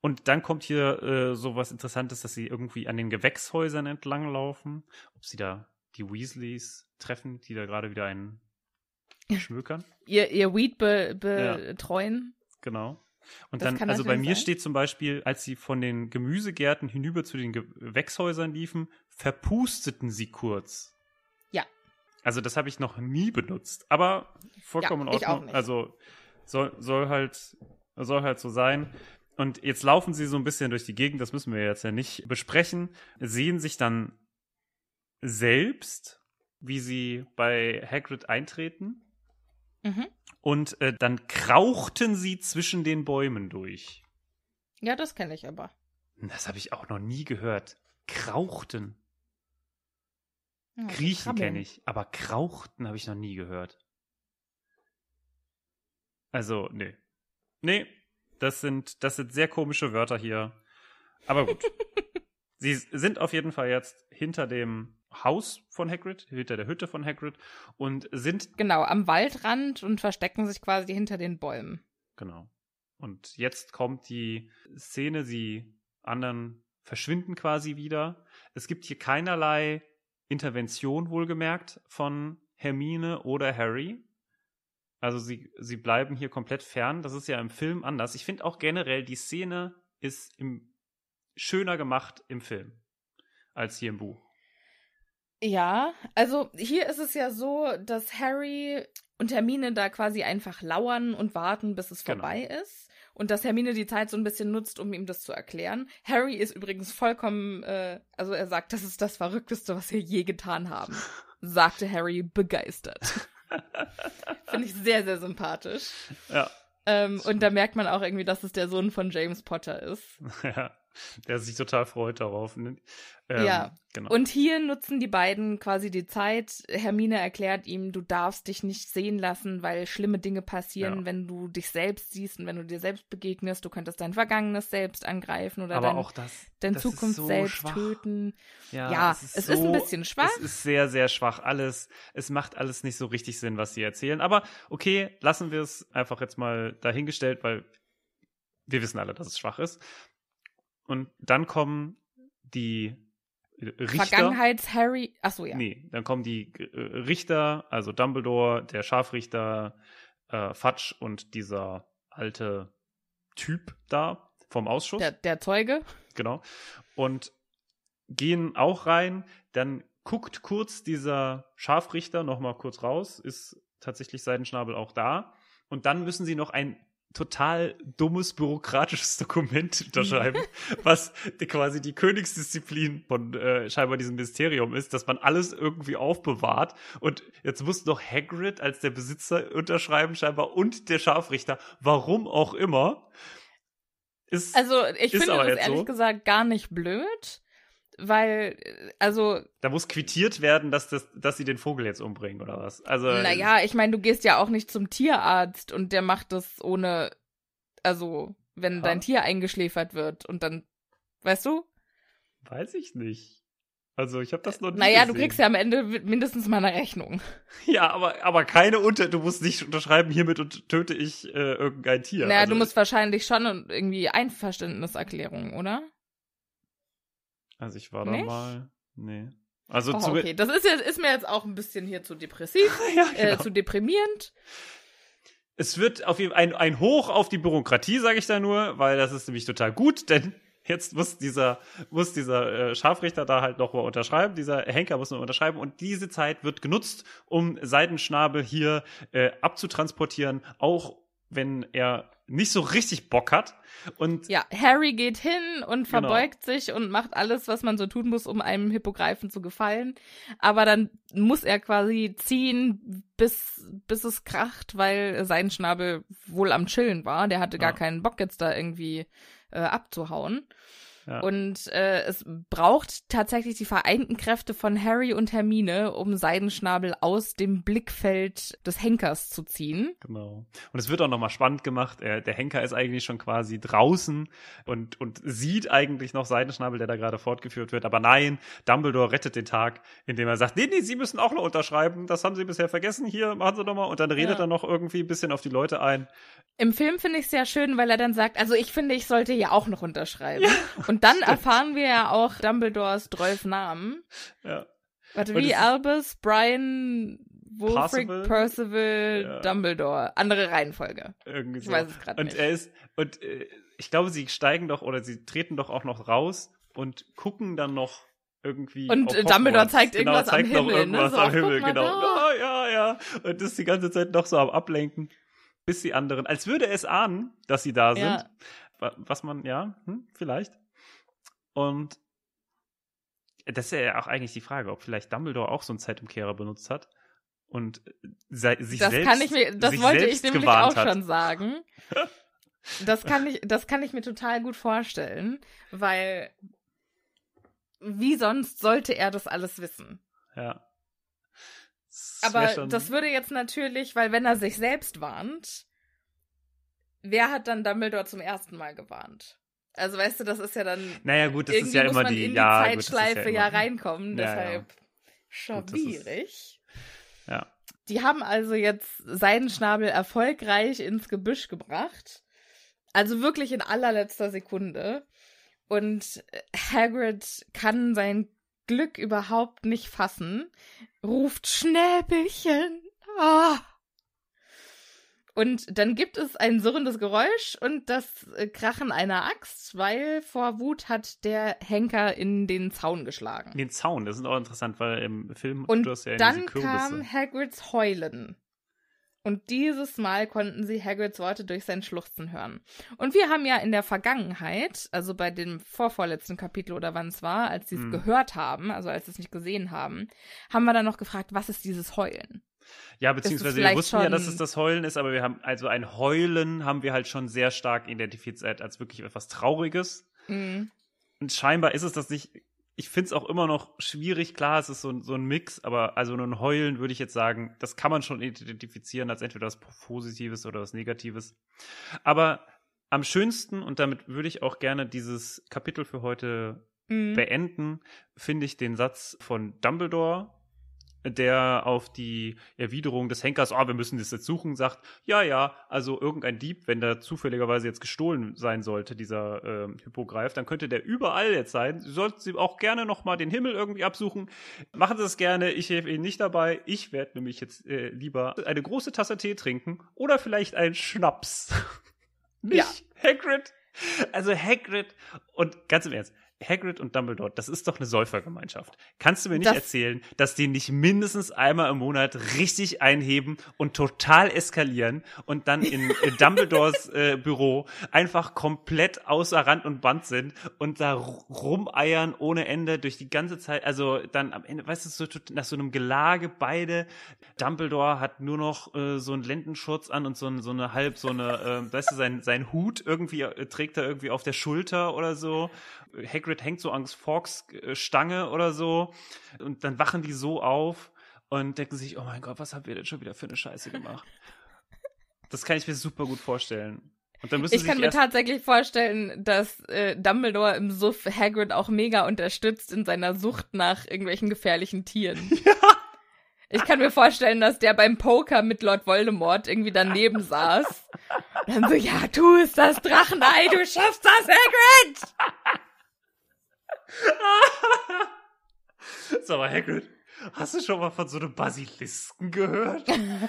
Und dann kommt hier äh, so was Interessantes, dass sie irgendwie an den Gewächshäusern entlang laufen. Ob sie da die Weasleys treffen, die da gerade wieder einen schmökern. Ihr, ihr Weed be, betreuen. Genau. Und Das dann, also bei mir sein. steht zum Beispiel, als sie von den Gemüsegärten hinüber zu den Gewächshäusern liefen, verpusteten sie kurz. Ja. Also das habe ich noch nie benutzt, aber vollkommen Ja, in Ordnung. Also soll, soll halt soll halt so sein. Und jetzt laufen sie so ein bisschen durch die Gegend, das müssen wir jetzt ja nicht besprechen, sehen sich dann selbst, wie sie bei Hagrid eintreten Mhm. und äh, dann krauchten sie zwischen den Bäumen durch. Ja, das kenne ich aber. Das habe ich auch noch nie gehört. Krauchten. Ja, Kriechen kenne ich, aber krauchten habe ich noch nie gehört. Also, nee. Nee, das sind, das sind sehr komische Wörter hier. Aber gut. Sie sind auf jeden Fall jetzt hinter dem Haus von Hagrid, hinter der Hütte von Hagrid und sind Genau, am Waldrand und verstecken sich quasi hinter den Bäumen. Genau. Und jetzt kommt die Szene, die anderen verschwinden quasi wieder. Es gibt hier keinerlei Intervention wohlgemerkt von Hermine oder Harry. Also sie, sie bleiben hier komplett fern. Das ist ja im Film anders. Ich finde auch generell, die Szene ist im, schöner gemacht im Film als hier im Buch. Ja, also hier ist es ja so, dass Harry und Hermine da quasi einfach lauern und warten, bis es Genau. vorbei ist. Und dass Hermine die Zeit so ein bisschen nutzt, um ihm das zu erklären. Harry ist übrigens vollkommen, äh, also er sagt, das ist das Verrückteste, was wir je getan haben. Sagte Harry begeistert. Finde ich sehr, sehr sympathisch. Ja. Ähm, und da merkt man auch irgendwie, dass es der Sohn von James Potter ist. ja. Der sich total freut darauf. ne? Ähm, Ja. Genau. Und hier nutzen die beiden quasi die Zeit. Hermine erklärt ihm, du darfst dich nicht sehen lassen, weil schlimme Dinge passieren, Ja. wenn du dich selbst siehst und wenn du dir selbst begegnest. Du könntest dein Vergangenes selbst angreifen oder aber dein, auch das. dein das Zukunft so selbst schwach. töten. Ja, Ja, es ist, es so, ist ein bisschen schwach. Es ist sehr, sehr schwach. Alles, es macht alles nicht so richtig Sinn, was sie erzählen. Aber okay, lassen wir es einfach jetzt mal dahingestellt, weil wir wissen alle, dass es schwach ist. Und dann kommen die Richter. Vergangenheits-Harry. Achso, ja. Nee, dann kommen die äh, Richter, also Dumbledore, der Scharfrichter, äh, Fudge und dieser alte Typ da vom Ausschuss Der, der Zeuge. genau. Und gehen auch rein. Dann guckt kurz dieser Scharfrichter noch mal kurz raus, ist tatsächlich Seidenschnabel auch da. Und dann müssen sie noch ein total dummes bürokratisches Dokument unterschreiben, was quasi die Königsdisziplin von äh, scheinbar diesem Ministerium ist, dass man alles irgendwie aufbewahrt. Und jetzt muss noch Hagrid als der Besitzer unterschreiben scheinbar und der Scharfrichter, warum auch immer. Ist, Also, ich finde das ehrlich so. gesagt gar nicht blöd, weil, äh, also, Da muss quittiert werden, dass, das, dass sie den Vogel jetzt umbringen oder was. Also, Naja, ich meine, du gehst ja auch nicht zum Tierarzt und der macht das ohne, also, wenn Ja. dein Tier eingeschläfert wird und dann, weißt du? weiß ich nicht. Also ich habe das noch nie Naja, du gesehen. kriegst ja am Ende mindestens mal eine Rechnung. Ja, aber, aber keine unter. Du musst nicht unterschreiben, hiermit und töte ich äh, irgendein Tier. naja, also, du musst wahrscheinlich schon irgendwie Einverständniserklärung, oder? Also ich war da Nicht? mal. Nee. Also Oh, zu, okay, das ist, jetzt, ist mir jetzt auch ein bisschen hier zu depressiv, ja, äh, genau. zu deprimierend. Es wird auf jeden Fall ein, ein Hoch auf die Bürokratie, sage ich da nur, weil das ist nämlich total gut, denn jetzt muss dieser, muss dieser äh, Scharfrichter da halt noch mal unterschreiben, dieser Henker muss noch unterschreiben und diese Zeit wird genutzt, um Seidenschnabel hier äh, abzutransportieren, auch wenn er nicht so richtig Bock hat. Und Ja, Harry geht hin und Genau. verbeugt sich und macht alles, was man so tun muss, um einem Hippogreifen zu gefallen. Aber dann muss er quasi ziehen, bis, bis es kracht, weil sein Schnabel wohl am Chillen war. Der hatte gar Ja. keinen Bock jetzt da irgendwie äh, abzuhauen. Ja. Und äh, es braucht tatsächlich die vereinten Kräfte von Harry und Hermine, um Seidenschnabel aus dem Blickfeld des Henkers zu ziehen. Genau. Und es wird auch nochmal spannend gemacht. Er, der Henker ist eigentlich schon quasi draußen und, und sieht eigentlich noch Seidenschnabel, der da gerade fortgeführt wird. Aber nein, Dumbledore rettet den Tag, indem er sagt, nee, nee, Sie müssen auch noch unterschreiben. Das haben Sie bisher vergessen. Hier, machen Sie doch mal. Und dann redet ja. er noch irgendwie ein bisschen auf die Leute ein. Im Film finde ich es sehr schön, weil er dann sagt, also ich finde, ich sollte ja auch noch unterschreiben. Ja, und dann stimmt. erfahren wir ja auch Dumbledores Drolf Namen. Ja. Warte, wie Albus, Brian, Wolfric, Percival, Percival ja. Dumbledore. Andere Reihenfolge. Irgendwie so. Ich weiß es gerade nicht. Und er ist, und äh, ich glaube, sie steigen doch oder sie treten doch auch noch raus und gucken dann noch irgendwie. Und Dumbledore zeigt genau, irgendwas zeigt am Himmel. Ne? Irgendwas ne? so, am Himmel, genau. Oh, ja, ja. Und das ist die ganze Zeit noch so am Ablenken bis die anderen, als würde es ahnen, dass sie da sind. Ja. Was man, ja, hm, vielleicht. Und das ist ja auch eigentlich die Frage, ob vielleicht Dumbledore auch so einen Zeitumkehrer benutzt hat und sich das selbst kann ich mir, das wollte ich nämlich auch hat. schon sagen. Das kann ich, das kann ich mir total gut vorstellen, weil wie sonst sollte er das alles wissen? Ja. Aber das würde jetzt natürlich, weil wenn er sich selbst warnt, wer hat dann Dumbledore zum ersten Mal gewarnt? Also weißt du, das ist ja dann. Naja, gut, das ist ja immer die, in die ja, Zeitschleife gut, ja, ja, reinkommen, ja, deshalb schwierig. Ja. Die haben also jetzt Seidenschnabel erfolgreich ins Gebüsch gebracht. Also wirklich in allerletzter Sekunde. Und Hagrid kann sein Glück überhaupt nicht fassen, ruft Schnäbelchen. Ah. Und dann gibt es ein surrendes Geräusch und das äh, Krachen einer Axt, weil vor Wut hat der Henker in den Zaun geschlagen. Den Zaun, das ist auch interessant, weil im Film und du hast ja dann kam Hagrids Heulen. Und dieses Mal konnten sie Hagrids Worte durch sein Schluchzen hören. Und wir haben ja in der Vergangenheit, also bei dem vorvorletzten Kapitel oder wann es war, als sie es hm. gehört haben, also als sie es nicht gesehen haben, haben wir dann noch gefragt, was ist dieses Heulen? Ja, beziehungsweise wir wussten ja, dass es das Heulen ist, aber wir haben, also ein Heulen haben wir halt schon sehr stark identifiziert als wirklich etwas Trauriges. Mhm. Und scheinbar ist es das nicht. Ich finde es auch immer noch schwierig. Klar, es ist so, so ein Mix, aber also nur ein Heulen würde ich jetzt sagen, das kann man schon identifizieren als entweder was Positives oder was Negatives. Aber am schönsten, und damit würde ich auch gerne dieses Kapitel für heute mhm. beenden, finde ich den Satz von Dumbledore, der auf die Erwiderung des Henkers, ah, oh, wir müssen das jetzt suchen, sagt, ja, ja, also irgendein Dieb, wenn der zufälligerweise jetzt gestohlen sein sollte, dieser äh, Hippogreif, dann könnte der überall jetzt sein. Sie sollten Sie auch gerne nochmal den Himmel irgendwie absuchen. Machen Sie es gerne, ich helfe Ihnen nicht dabei. Ich werde nämlich jetzt äh, lieber eine große Tasse Tee trinken oder vielleicht einen Schnaps. nicht ja. Hagrid. Also Hagrid und ganz im Ernst, Hagrid und Dumbledore, das ist doch eine Säufergemeinschaft. Kannst du mir nicht das erzählen, dass die nicht mindestens einmal im Monat richtig einheben und total eskalieren und dann in, Dumbledores äh, Büro einfach komplett außer Rand und Band sind und da rumeiern ohne Ende durch die ganze Zeit, also dann am Ende, weißt du, so, nach so einem Gelage beide, Dumbledore hat nur noch äh, so einen Lendenschurz an und so, so eine halb, so eine, äh, weißt du, sein, sein Hut irgendwie äh, trägt er irgendwie auf der Schulter oder so. Hagrid hängt so an Forks äh, Stange oder so und dann wachen die so auf und denken sich, oh mein Gott, was haben wir denn schon wieder für eine Scheiße gemacht? das kann ich mir super gut vorstellen. Und dann ich kann mir tatsächlich vorstellen, dass äh, Dumbledore im Suff Hagrid auch mega unterstützt in seiner Sucht nach irgendwelchen gefährlichen Tieren. Ja. Ich kann mir vorstellen, dass der beim Poker mit Lord Voldemort irgendwie daneben saß. Und dann so, ja, tu es, das Drachenei, du schaffst das, Hagrid! Sag mal, Hagrid, hast du schon mal von so einem Basilisken gehört?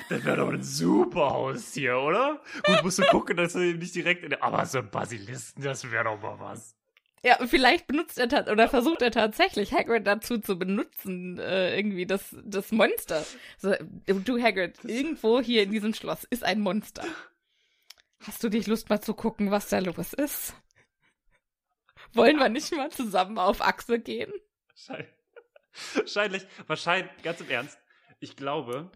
Das wäre doch ein super Haustier, oder? Gut, musst du gucken, dass du nicht direkt in der, aber so ein Basilisken, das wäre doch mal was. Ja, vielleicht benutzt er oder versucht er tatsächlich Hagrid dazu zu benutzen, äh, irgendwie das, das Monster. So, du Hagrid, irgendwo hier in diesem Schloss ist ein Monster. Hast du dich Lust mal zu gucken, was da los ist? Wollen wir nicht mal zusammen auf Achse gehen? Wahrscheinlich, wahrscheinlich, ganz im Ernst. Ich glaube,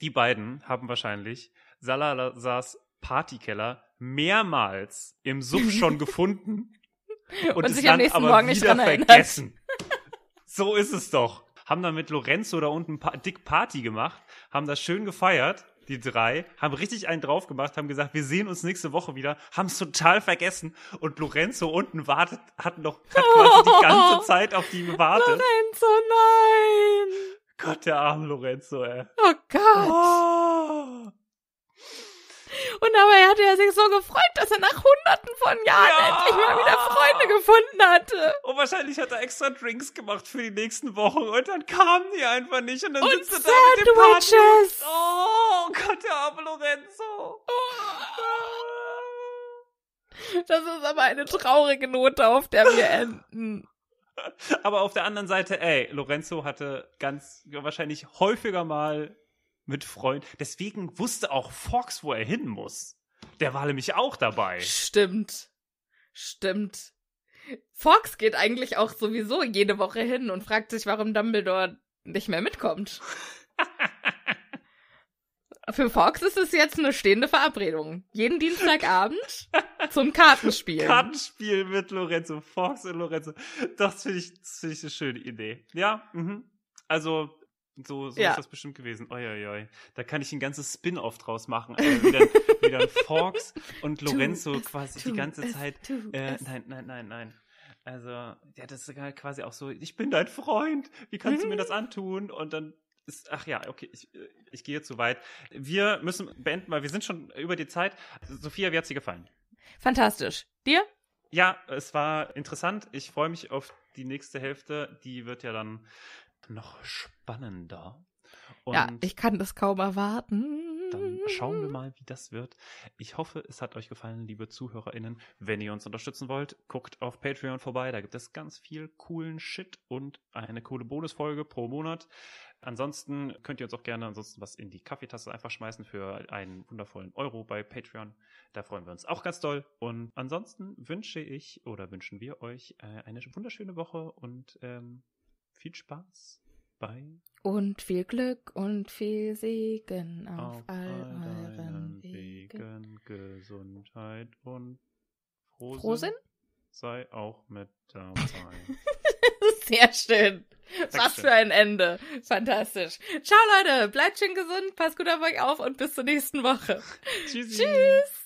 die beiden haben wahrscheinlich Salazars Partykeller mehrmals im Suff schon gefunden und, Und es sich am nächsten aber Morgen nicht wieder vergessen. so ist es doch. Haben dann mit Lorenzo da unten pa dick Party gemacht, haben das schön gefeiert, die drei, haben richtig einen drauf gemacht, haben gesagt, wir sehen uns nächste Woche wieder, haben es total vergessen und Lorenzo unten wartet, hat noch hat quasi die ganze Zeit auf die gewartet. Lorenzo, nein! Gott, der arme Lorenzo, ey. Oh Gott. Oh. Und dabei hatte er sich so gefreut, dass er nach hunderten von Jahren Ja. endlich mal wieder Freunde gefunden hatte. Und wahrscheinlich hat er extra Drinks gemacht für die nächsten Wochen und dann kamen die einfach nicht und dann Und sitzt er da mit dem. Sandwiches. Oh Gott, der arme Lorenzo. Das ist aber eine traurige Note, auf der wir enden. Aber auf der anderen Seite, ey, Lorenzo hatte ganz wahrscheinlich häufiger mal mit Freunden. Deswegen wusste auch Fox, wo er hin muss. Der war nämlich auch dabei. Stimmt. Stimmt. Fox geht eigentlich auch sowieso jede Woche hin und fragt sich, warum Dumbledore nicht mehr mitkommt. Für Fox ist es jetzt eine stehende Verabredung. Jeden Dienstagabend zum Kartenspielen. Kartenspiel mit Lorenzo, Fox und Lorenzo. Das finde ich, das finde ich eine schöne Idee. Ja, mhm. Also, so, so Ja. ist das bestimmt gewesen. Oi, Da kann ich ein ganzes Spin-off draus machen. Äh, wie, dann, wie dann Fox und Lorenzo es, quasi tu die ganze es, Zeit. tu Äh, nein, nein, nein, nein. Also, ja, das ist quasi auch so, ich bin dein Freund, wie kannst du mir Mhm. das antun? Und dann ist, ach ja, okay, ich, äh, ich gehe zu weit. Wir müssen beenden, weil wir sind schon über die Zeit. Sophia, wie hat sie gefallen? Fantastisch. Dir? Ja, es war interessant. Ich freue mich auf die nächste Hälfte. Die wird ja dann noch spannender. Und ja, ich kann das kaum erwarten. dann schauen wir mal, wie das wird. Ich hoffe, es hat euch gefallen, liebe ZuhörerInnen. Wenn ihr uns unterstützen wollt, guckt auf Patreon vorbei. Da gibt es ganz viel coolen Shit und eine coole Bonusfolge pro Monat. Ansonsten könnt ihr uns auch gerne ansonsten was in die Kaffeetasse einfach schmeißen für einen wundervollen Euro bei Patreon. Da freuen wir uns auch ganz doll. Und ansonsten wünsche ich oder wünschen wir euch äh, eine wunderschöne Woche und ähm, viel Spaß bei Und viel Glück und viel Segen auf, auf all all euren Wegen. Wegen, Gesundheit und Frohsinn, Frohsinn? sei auch mit dabei. Sehr schön. Was für ein Ende. Fantastisch. Ciao Leute, bleibt schön gesund, passt gut auf euch auf und bis zur nächsten Woche. Tschüssi. Tschüss.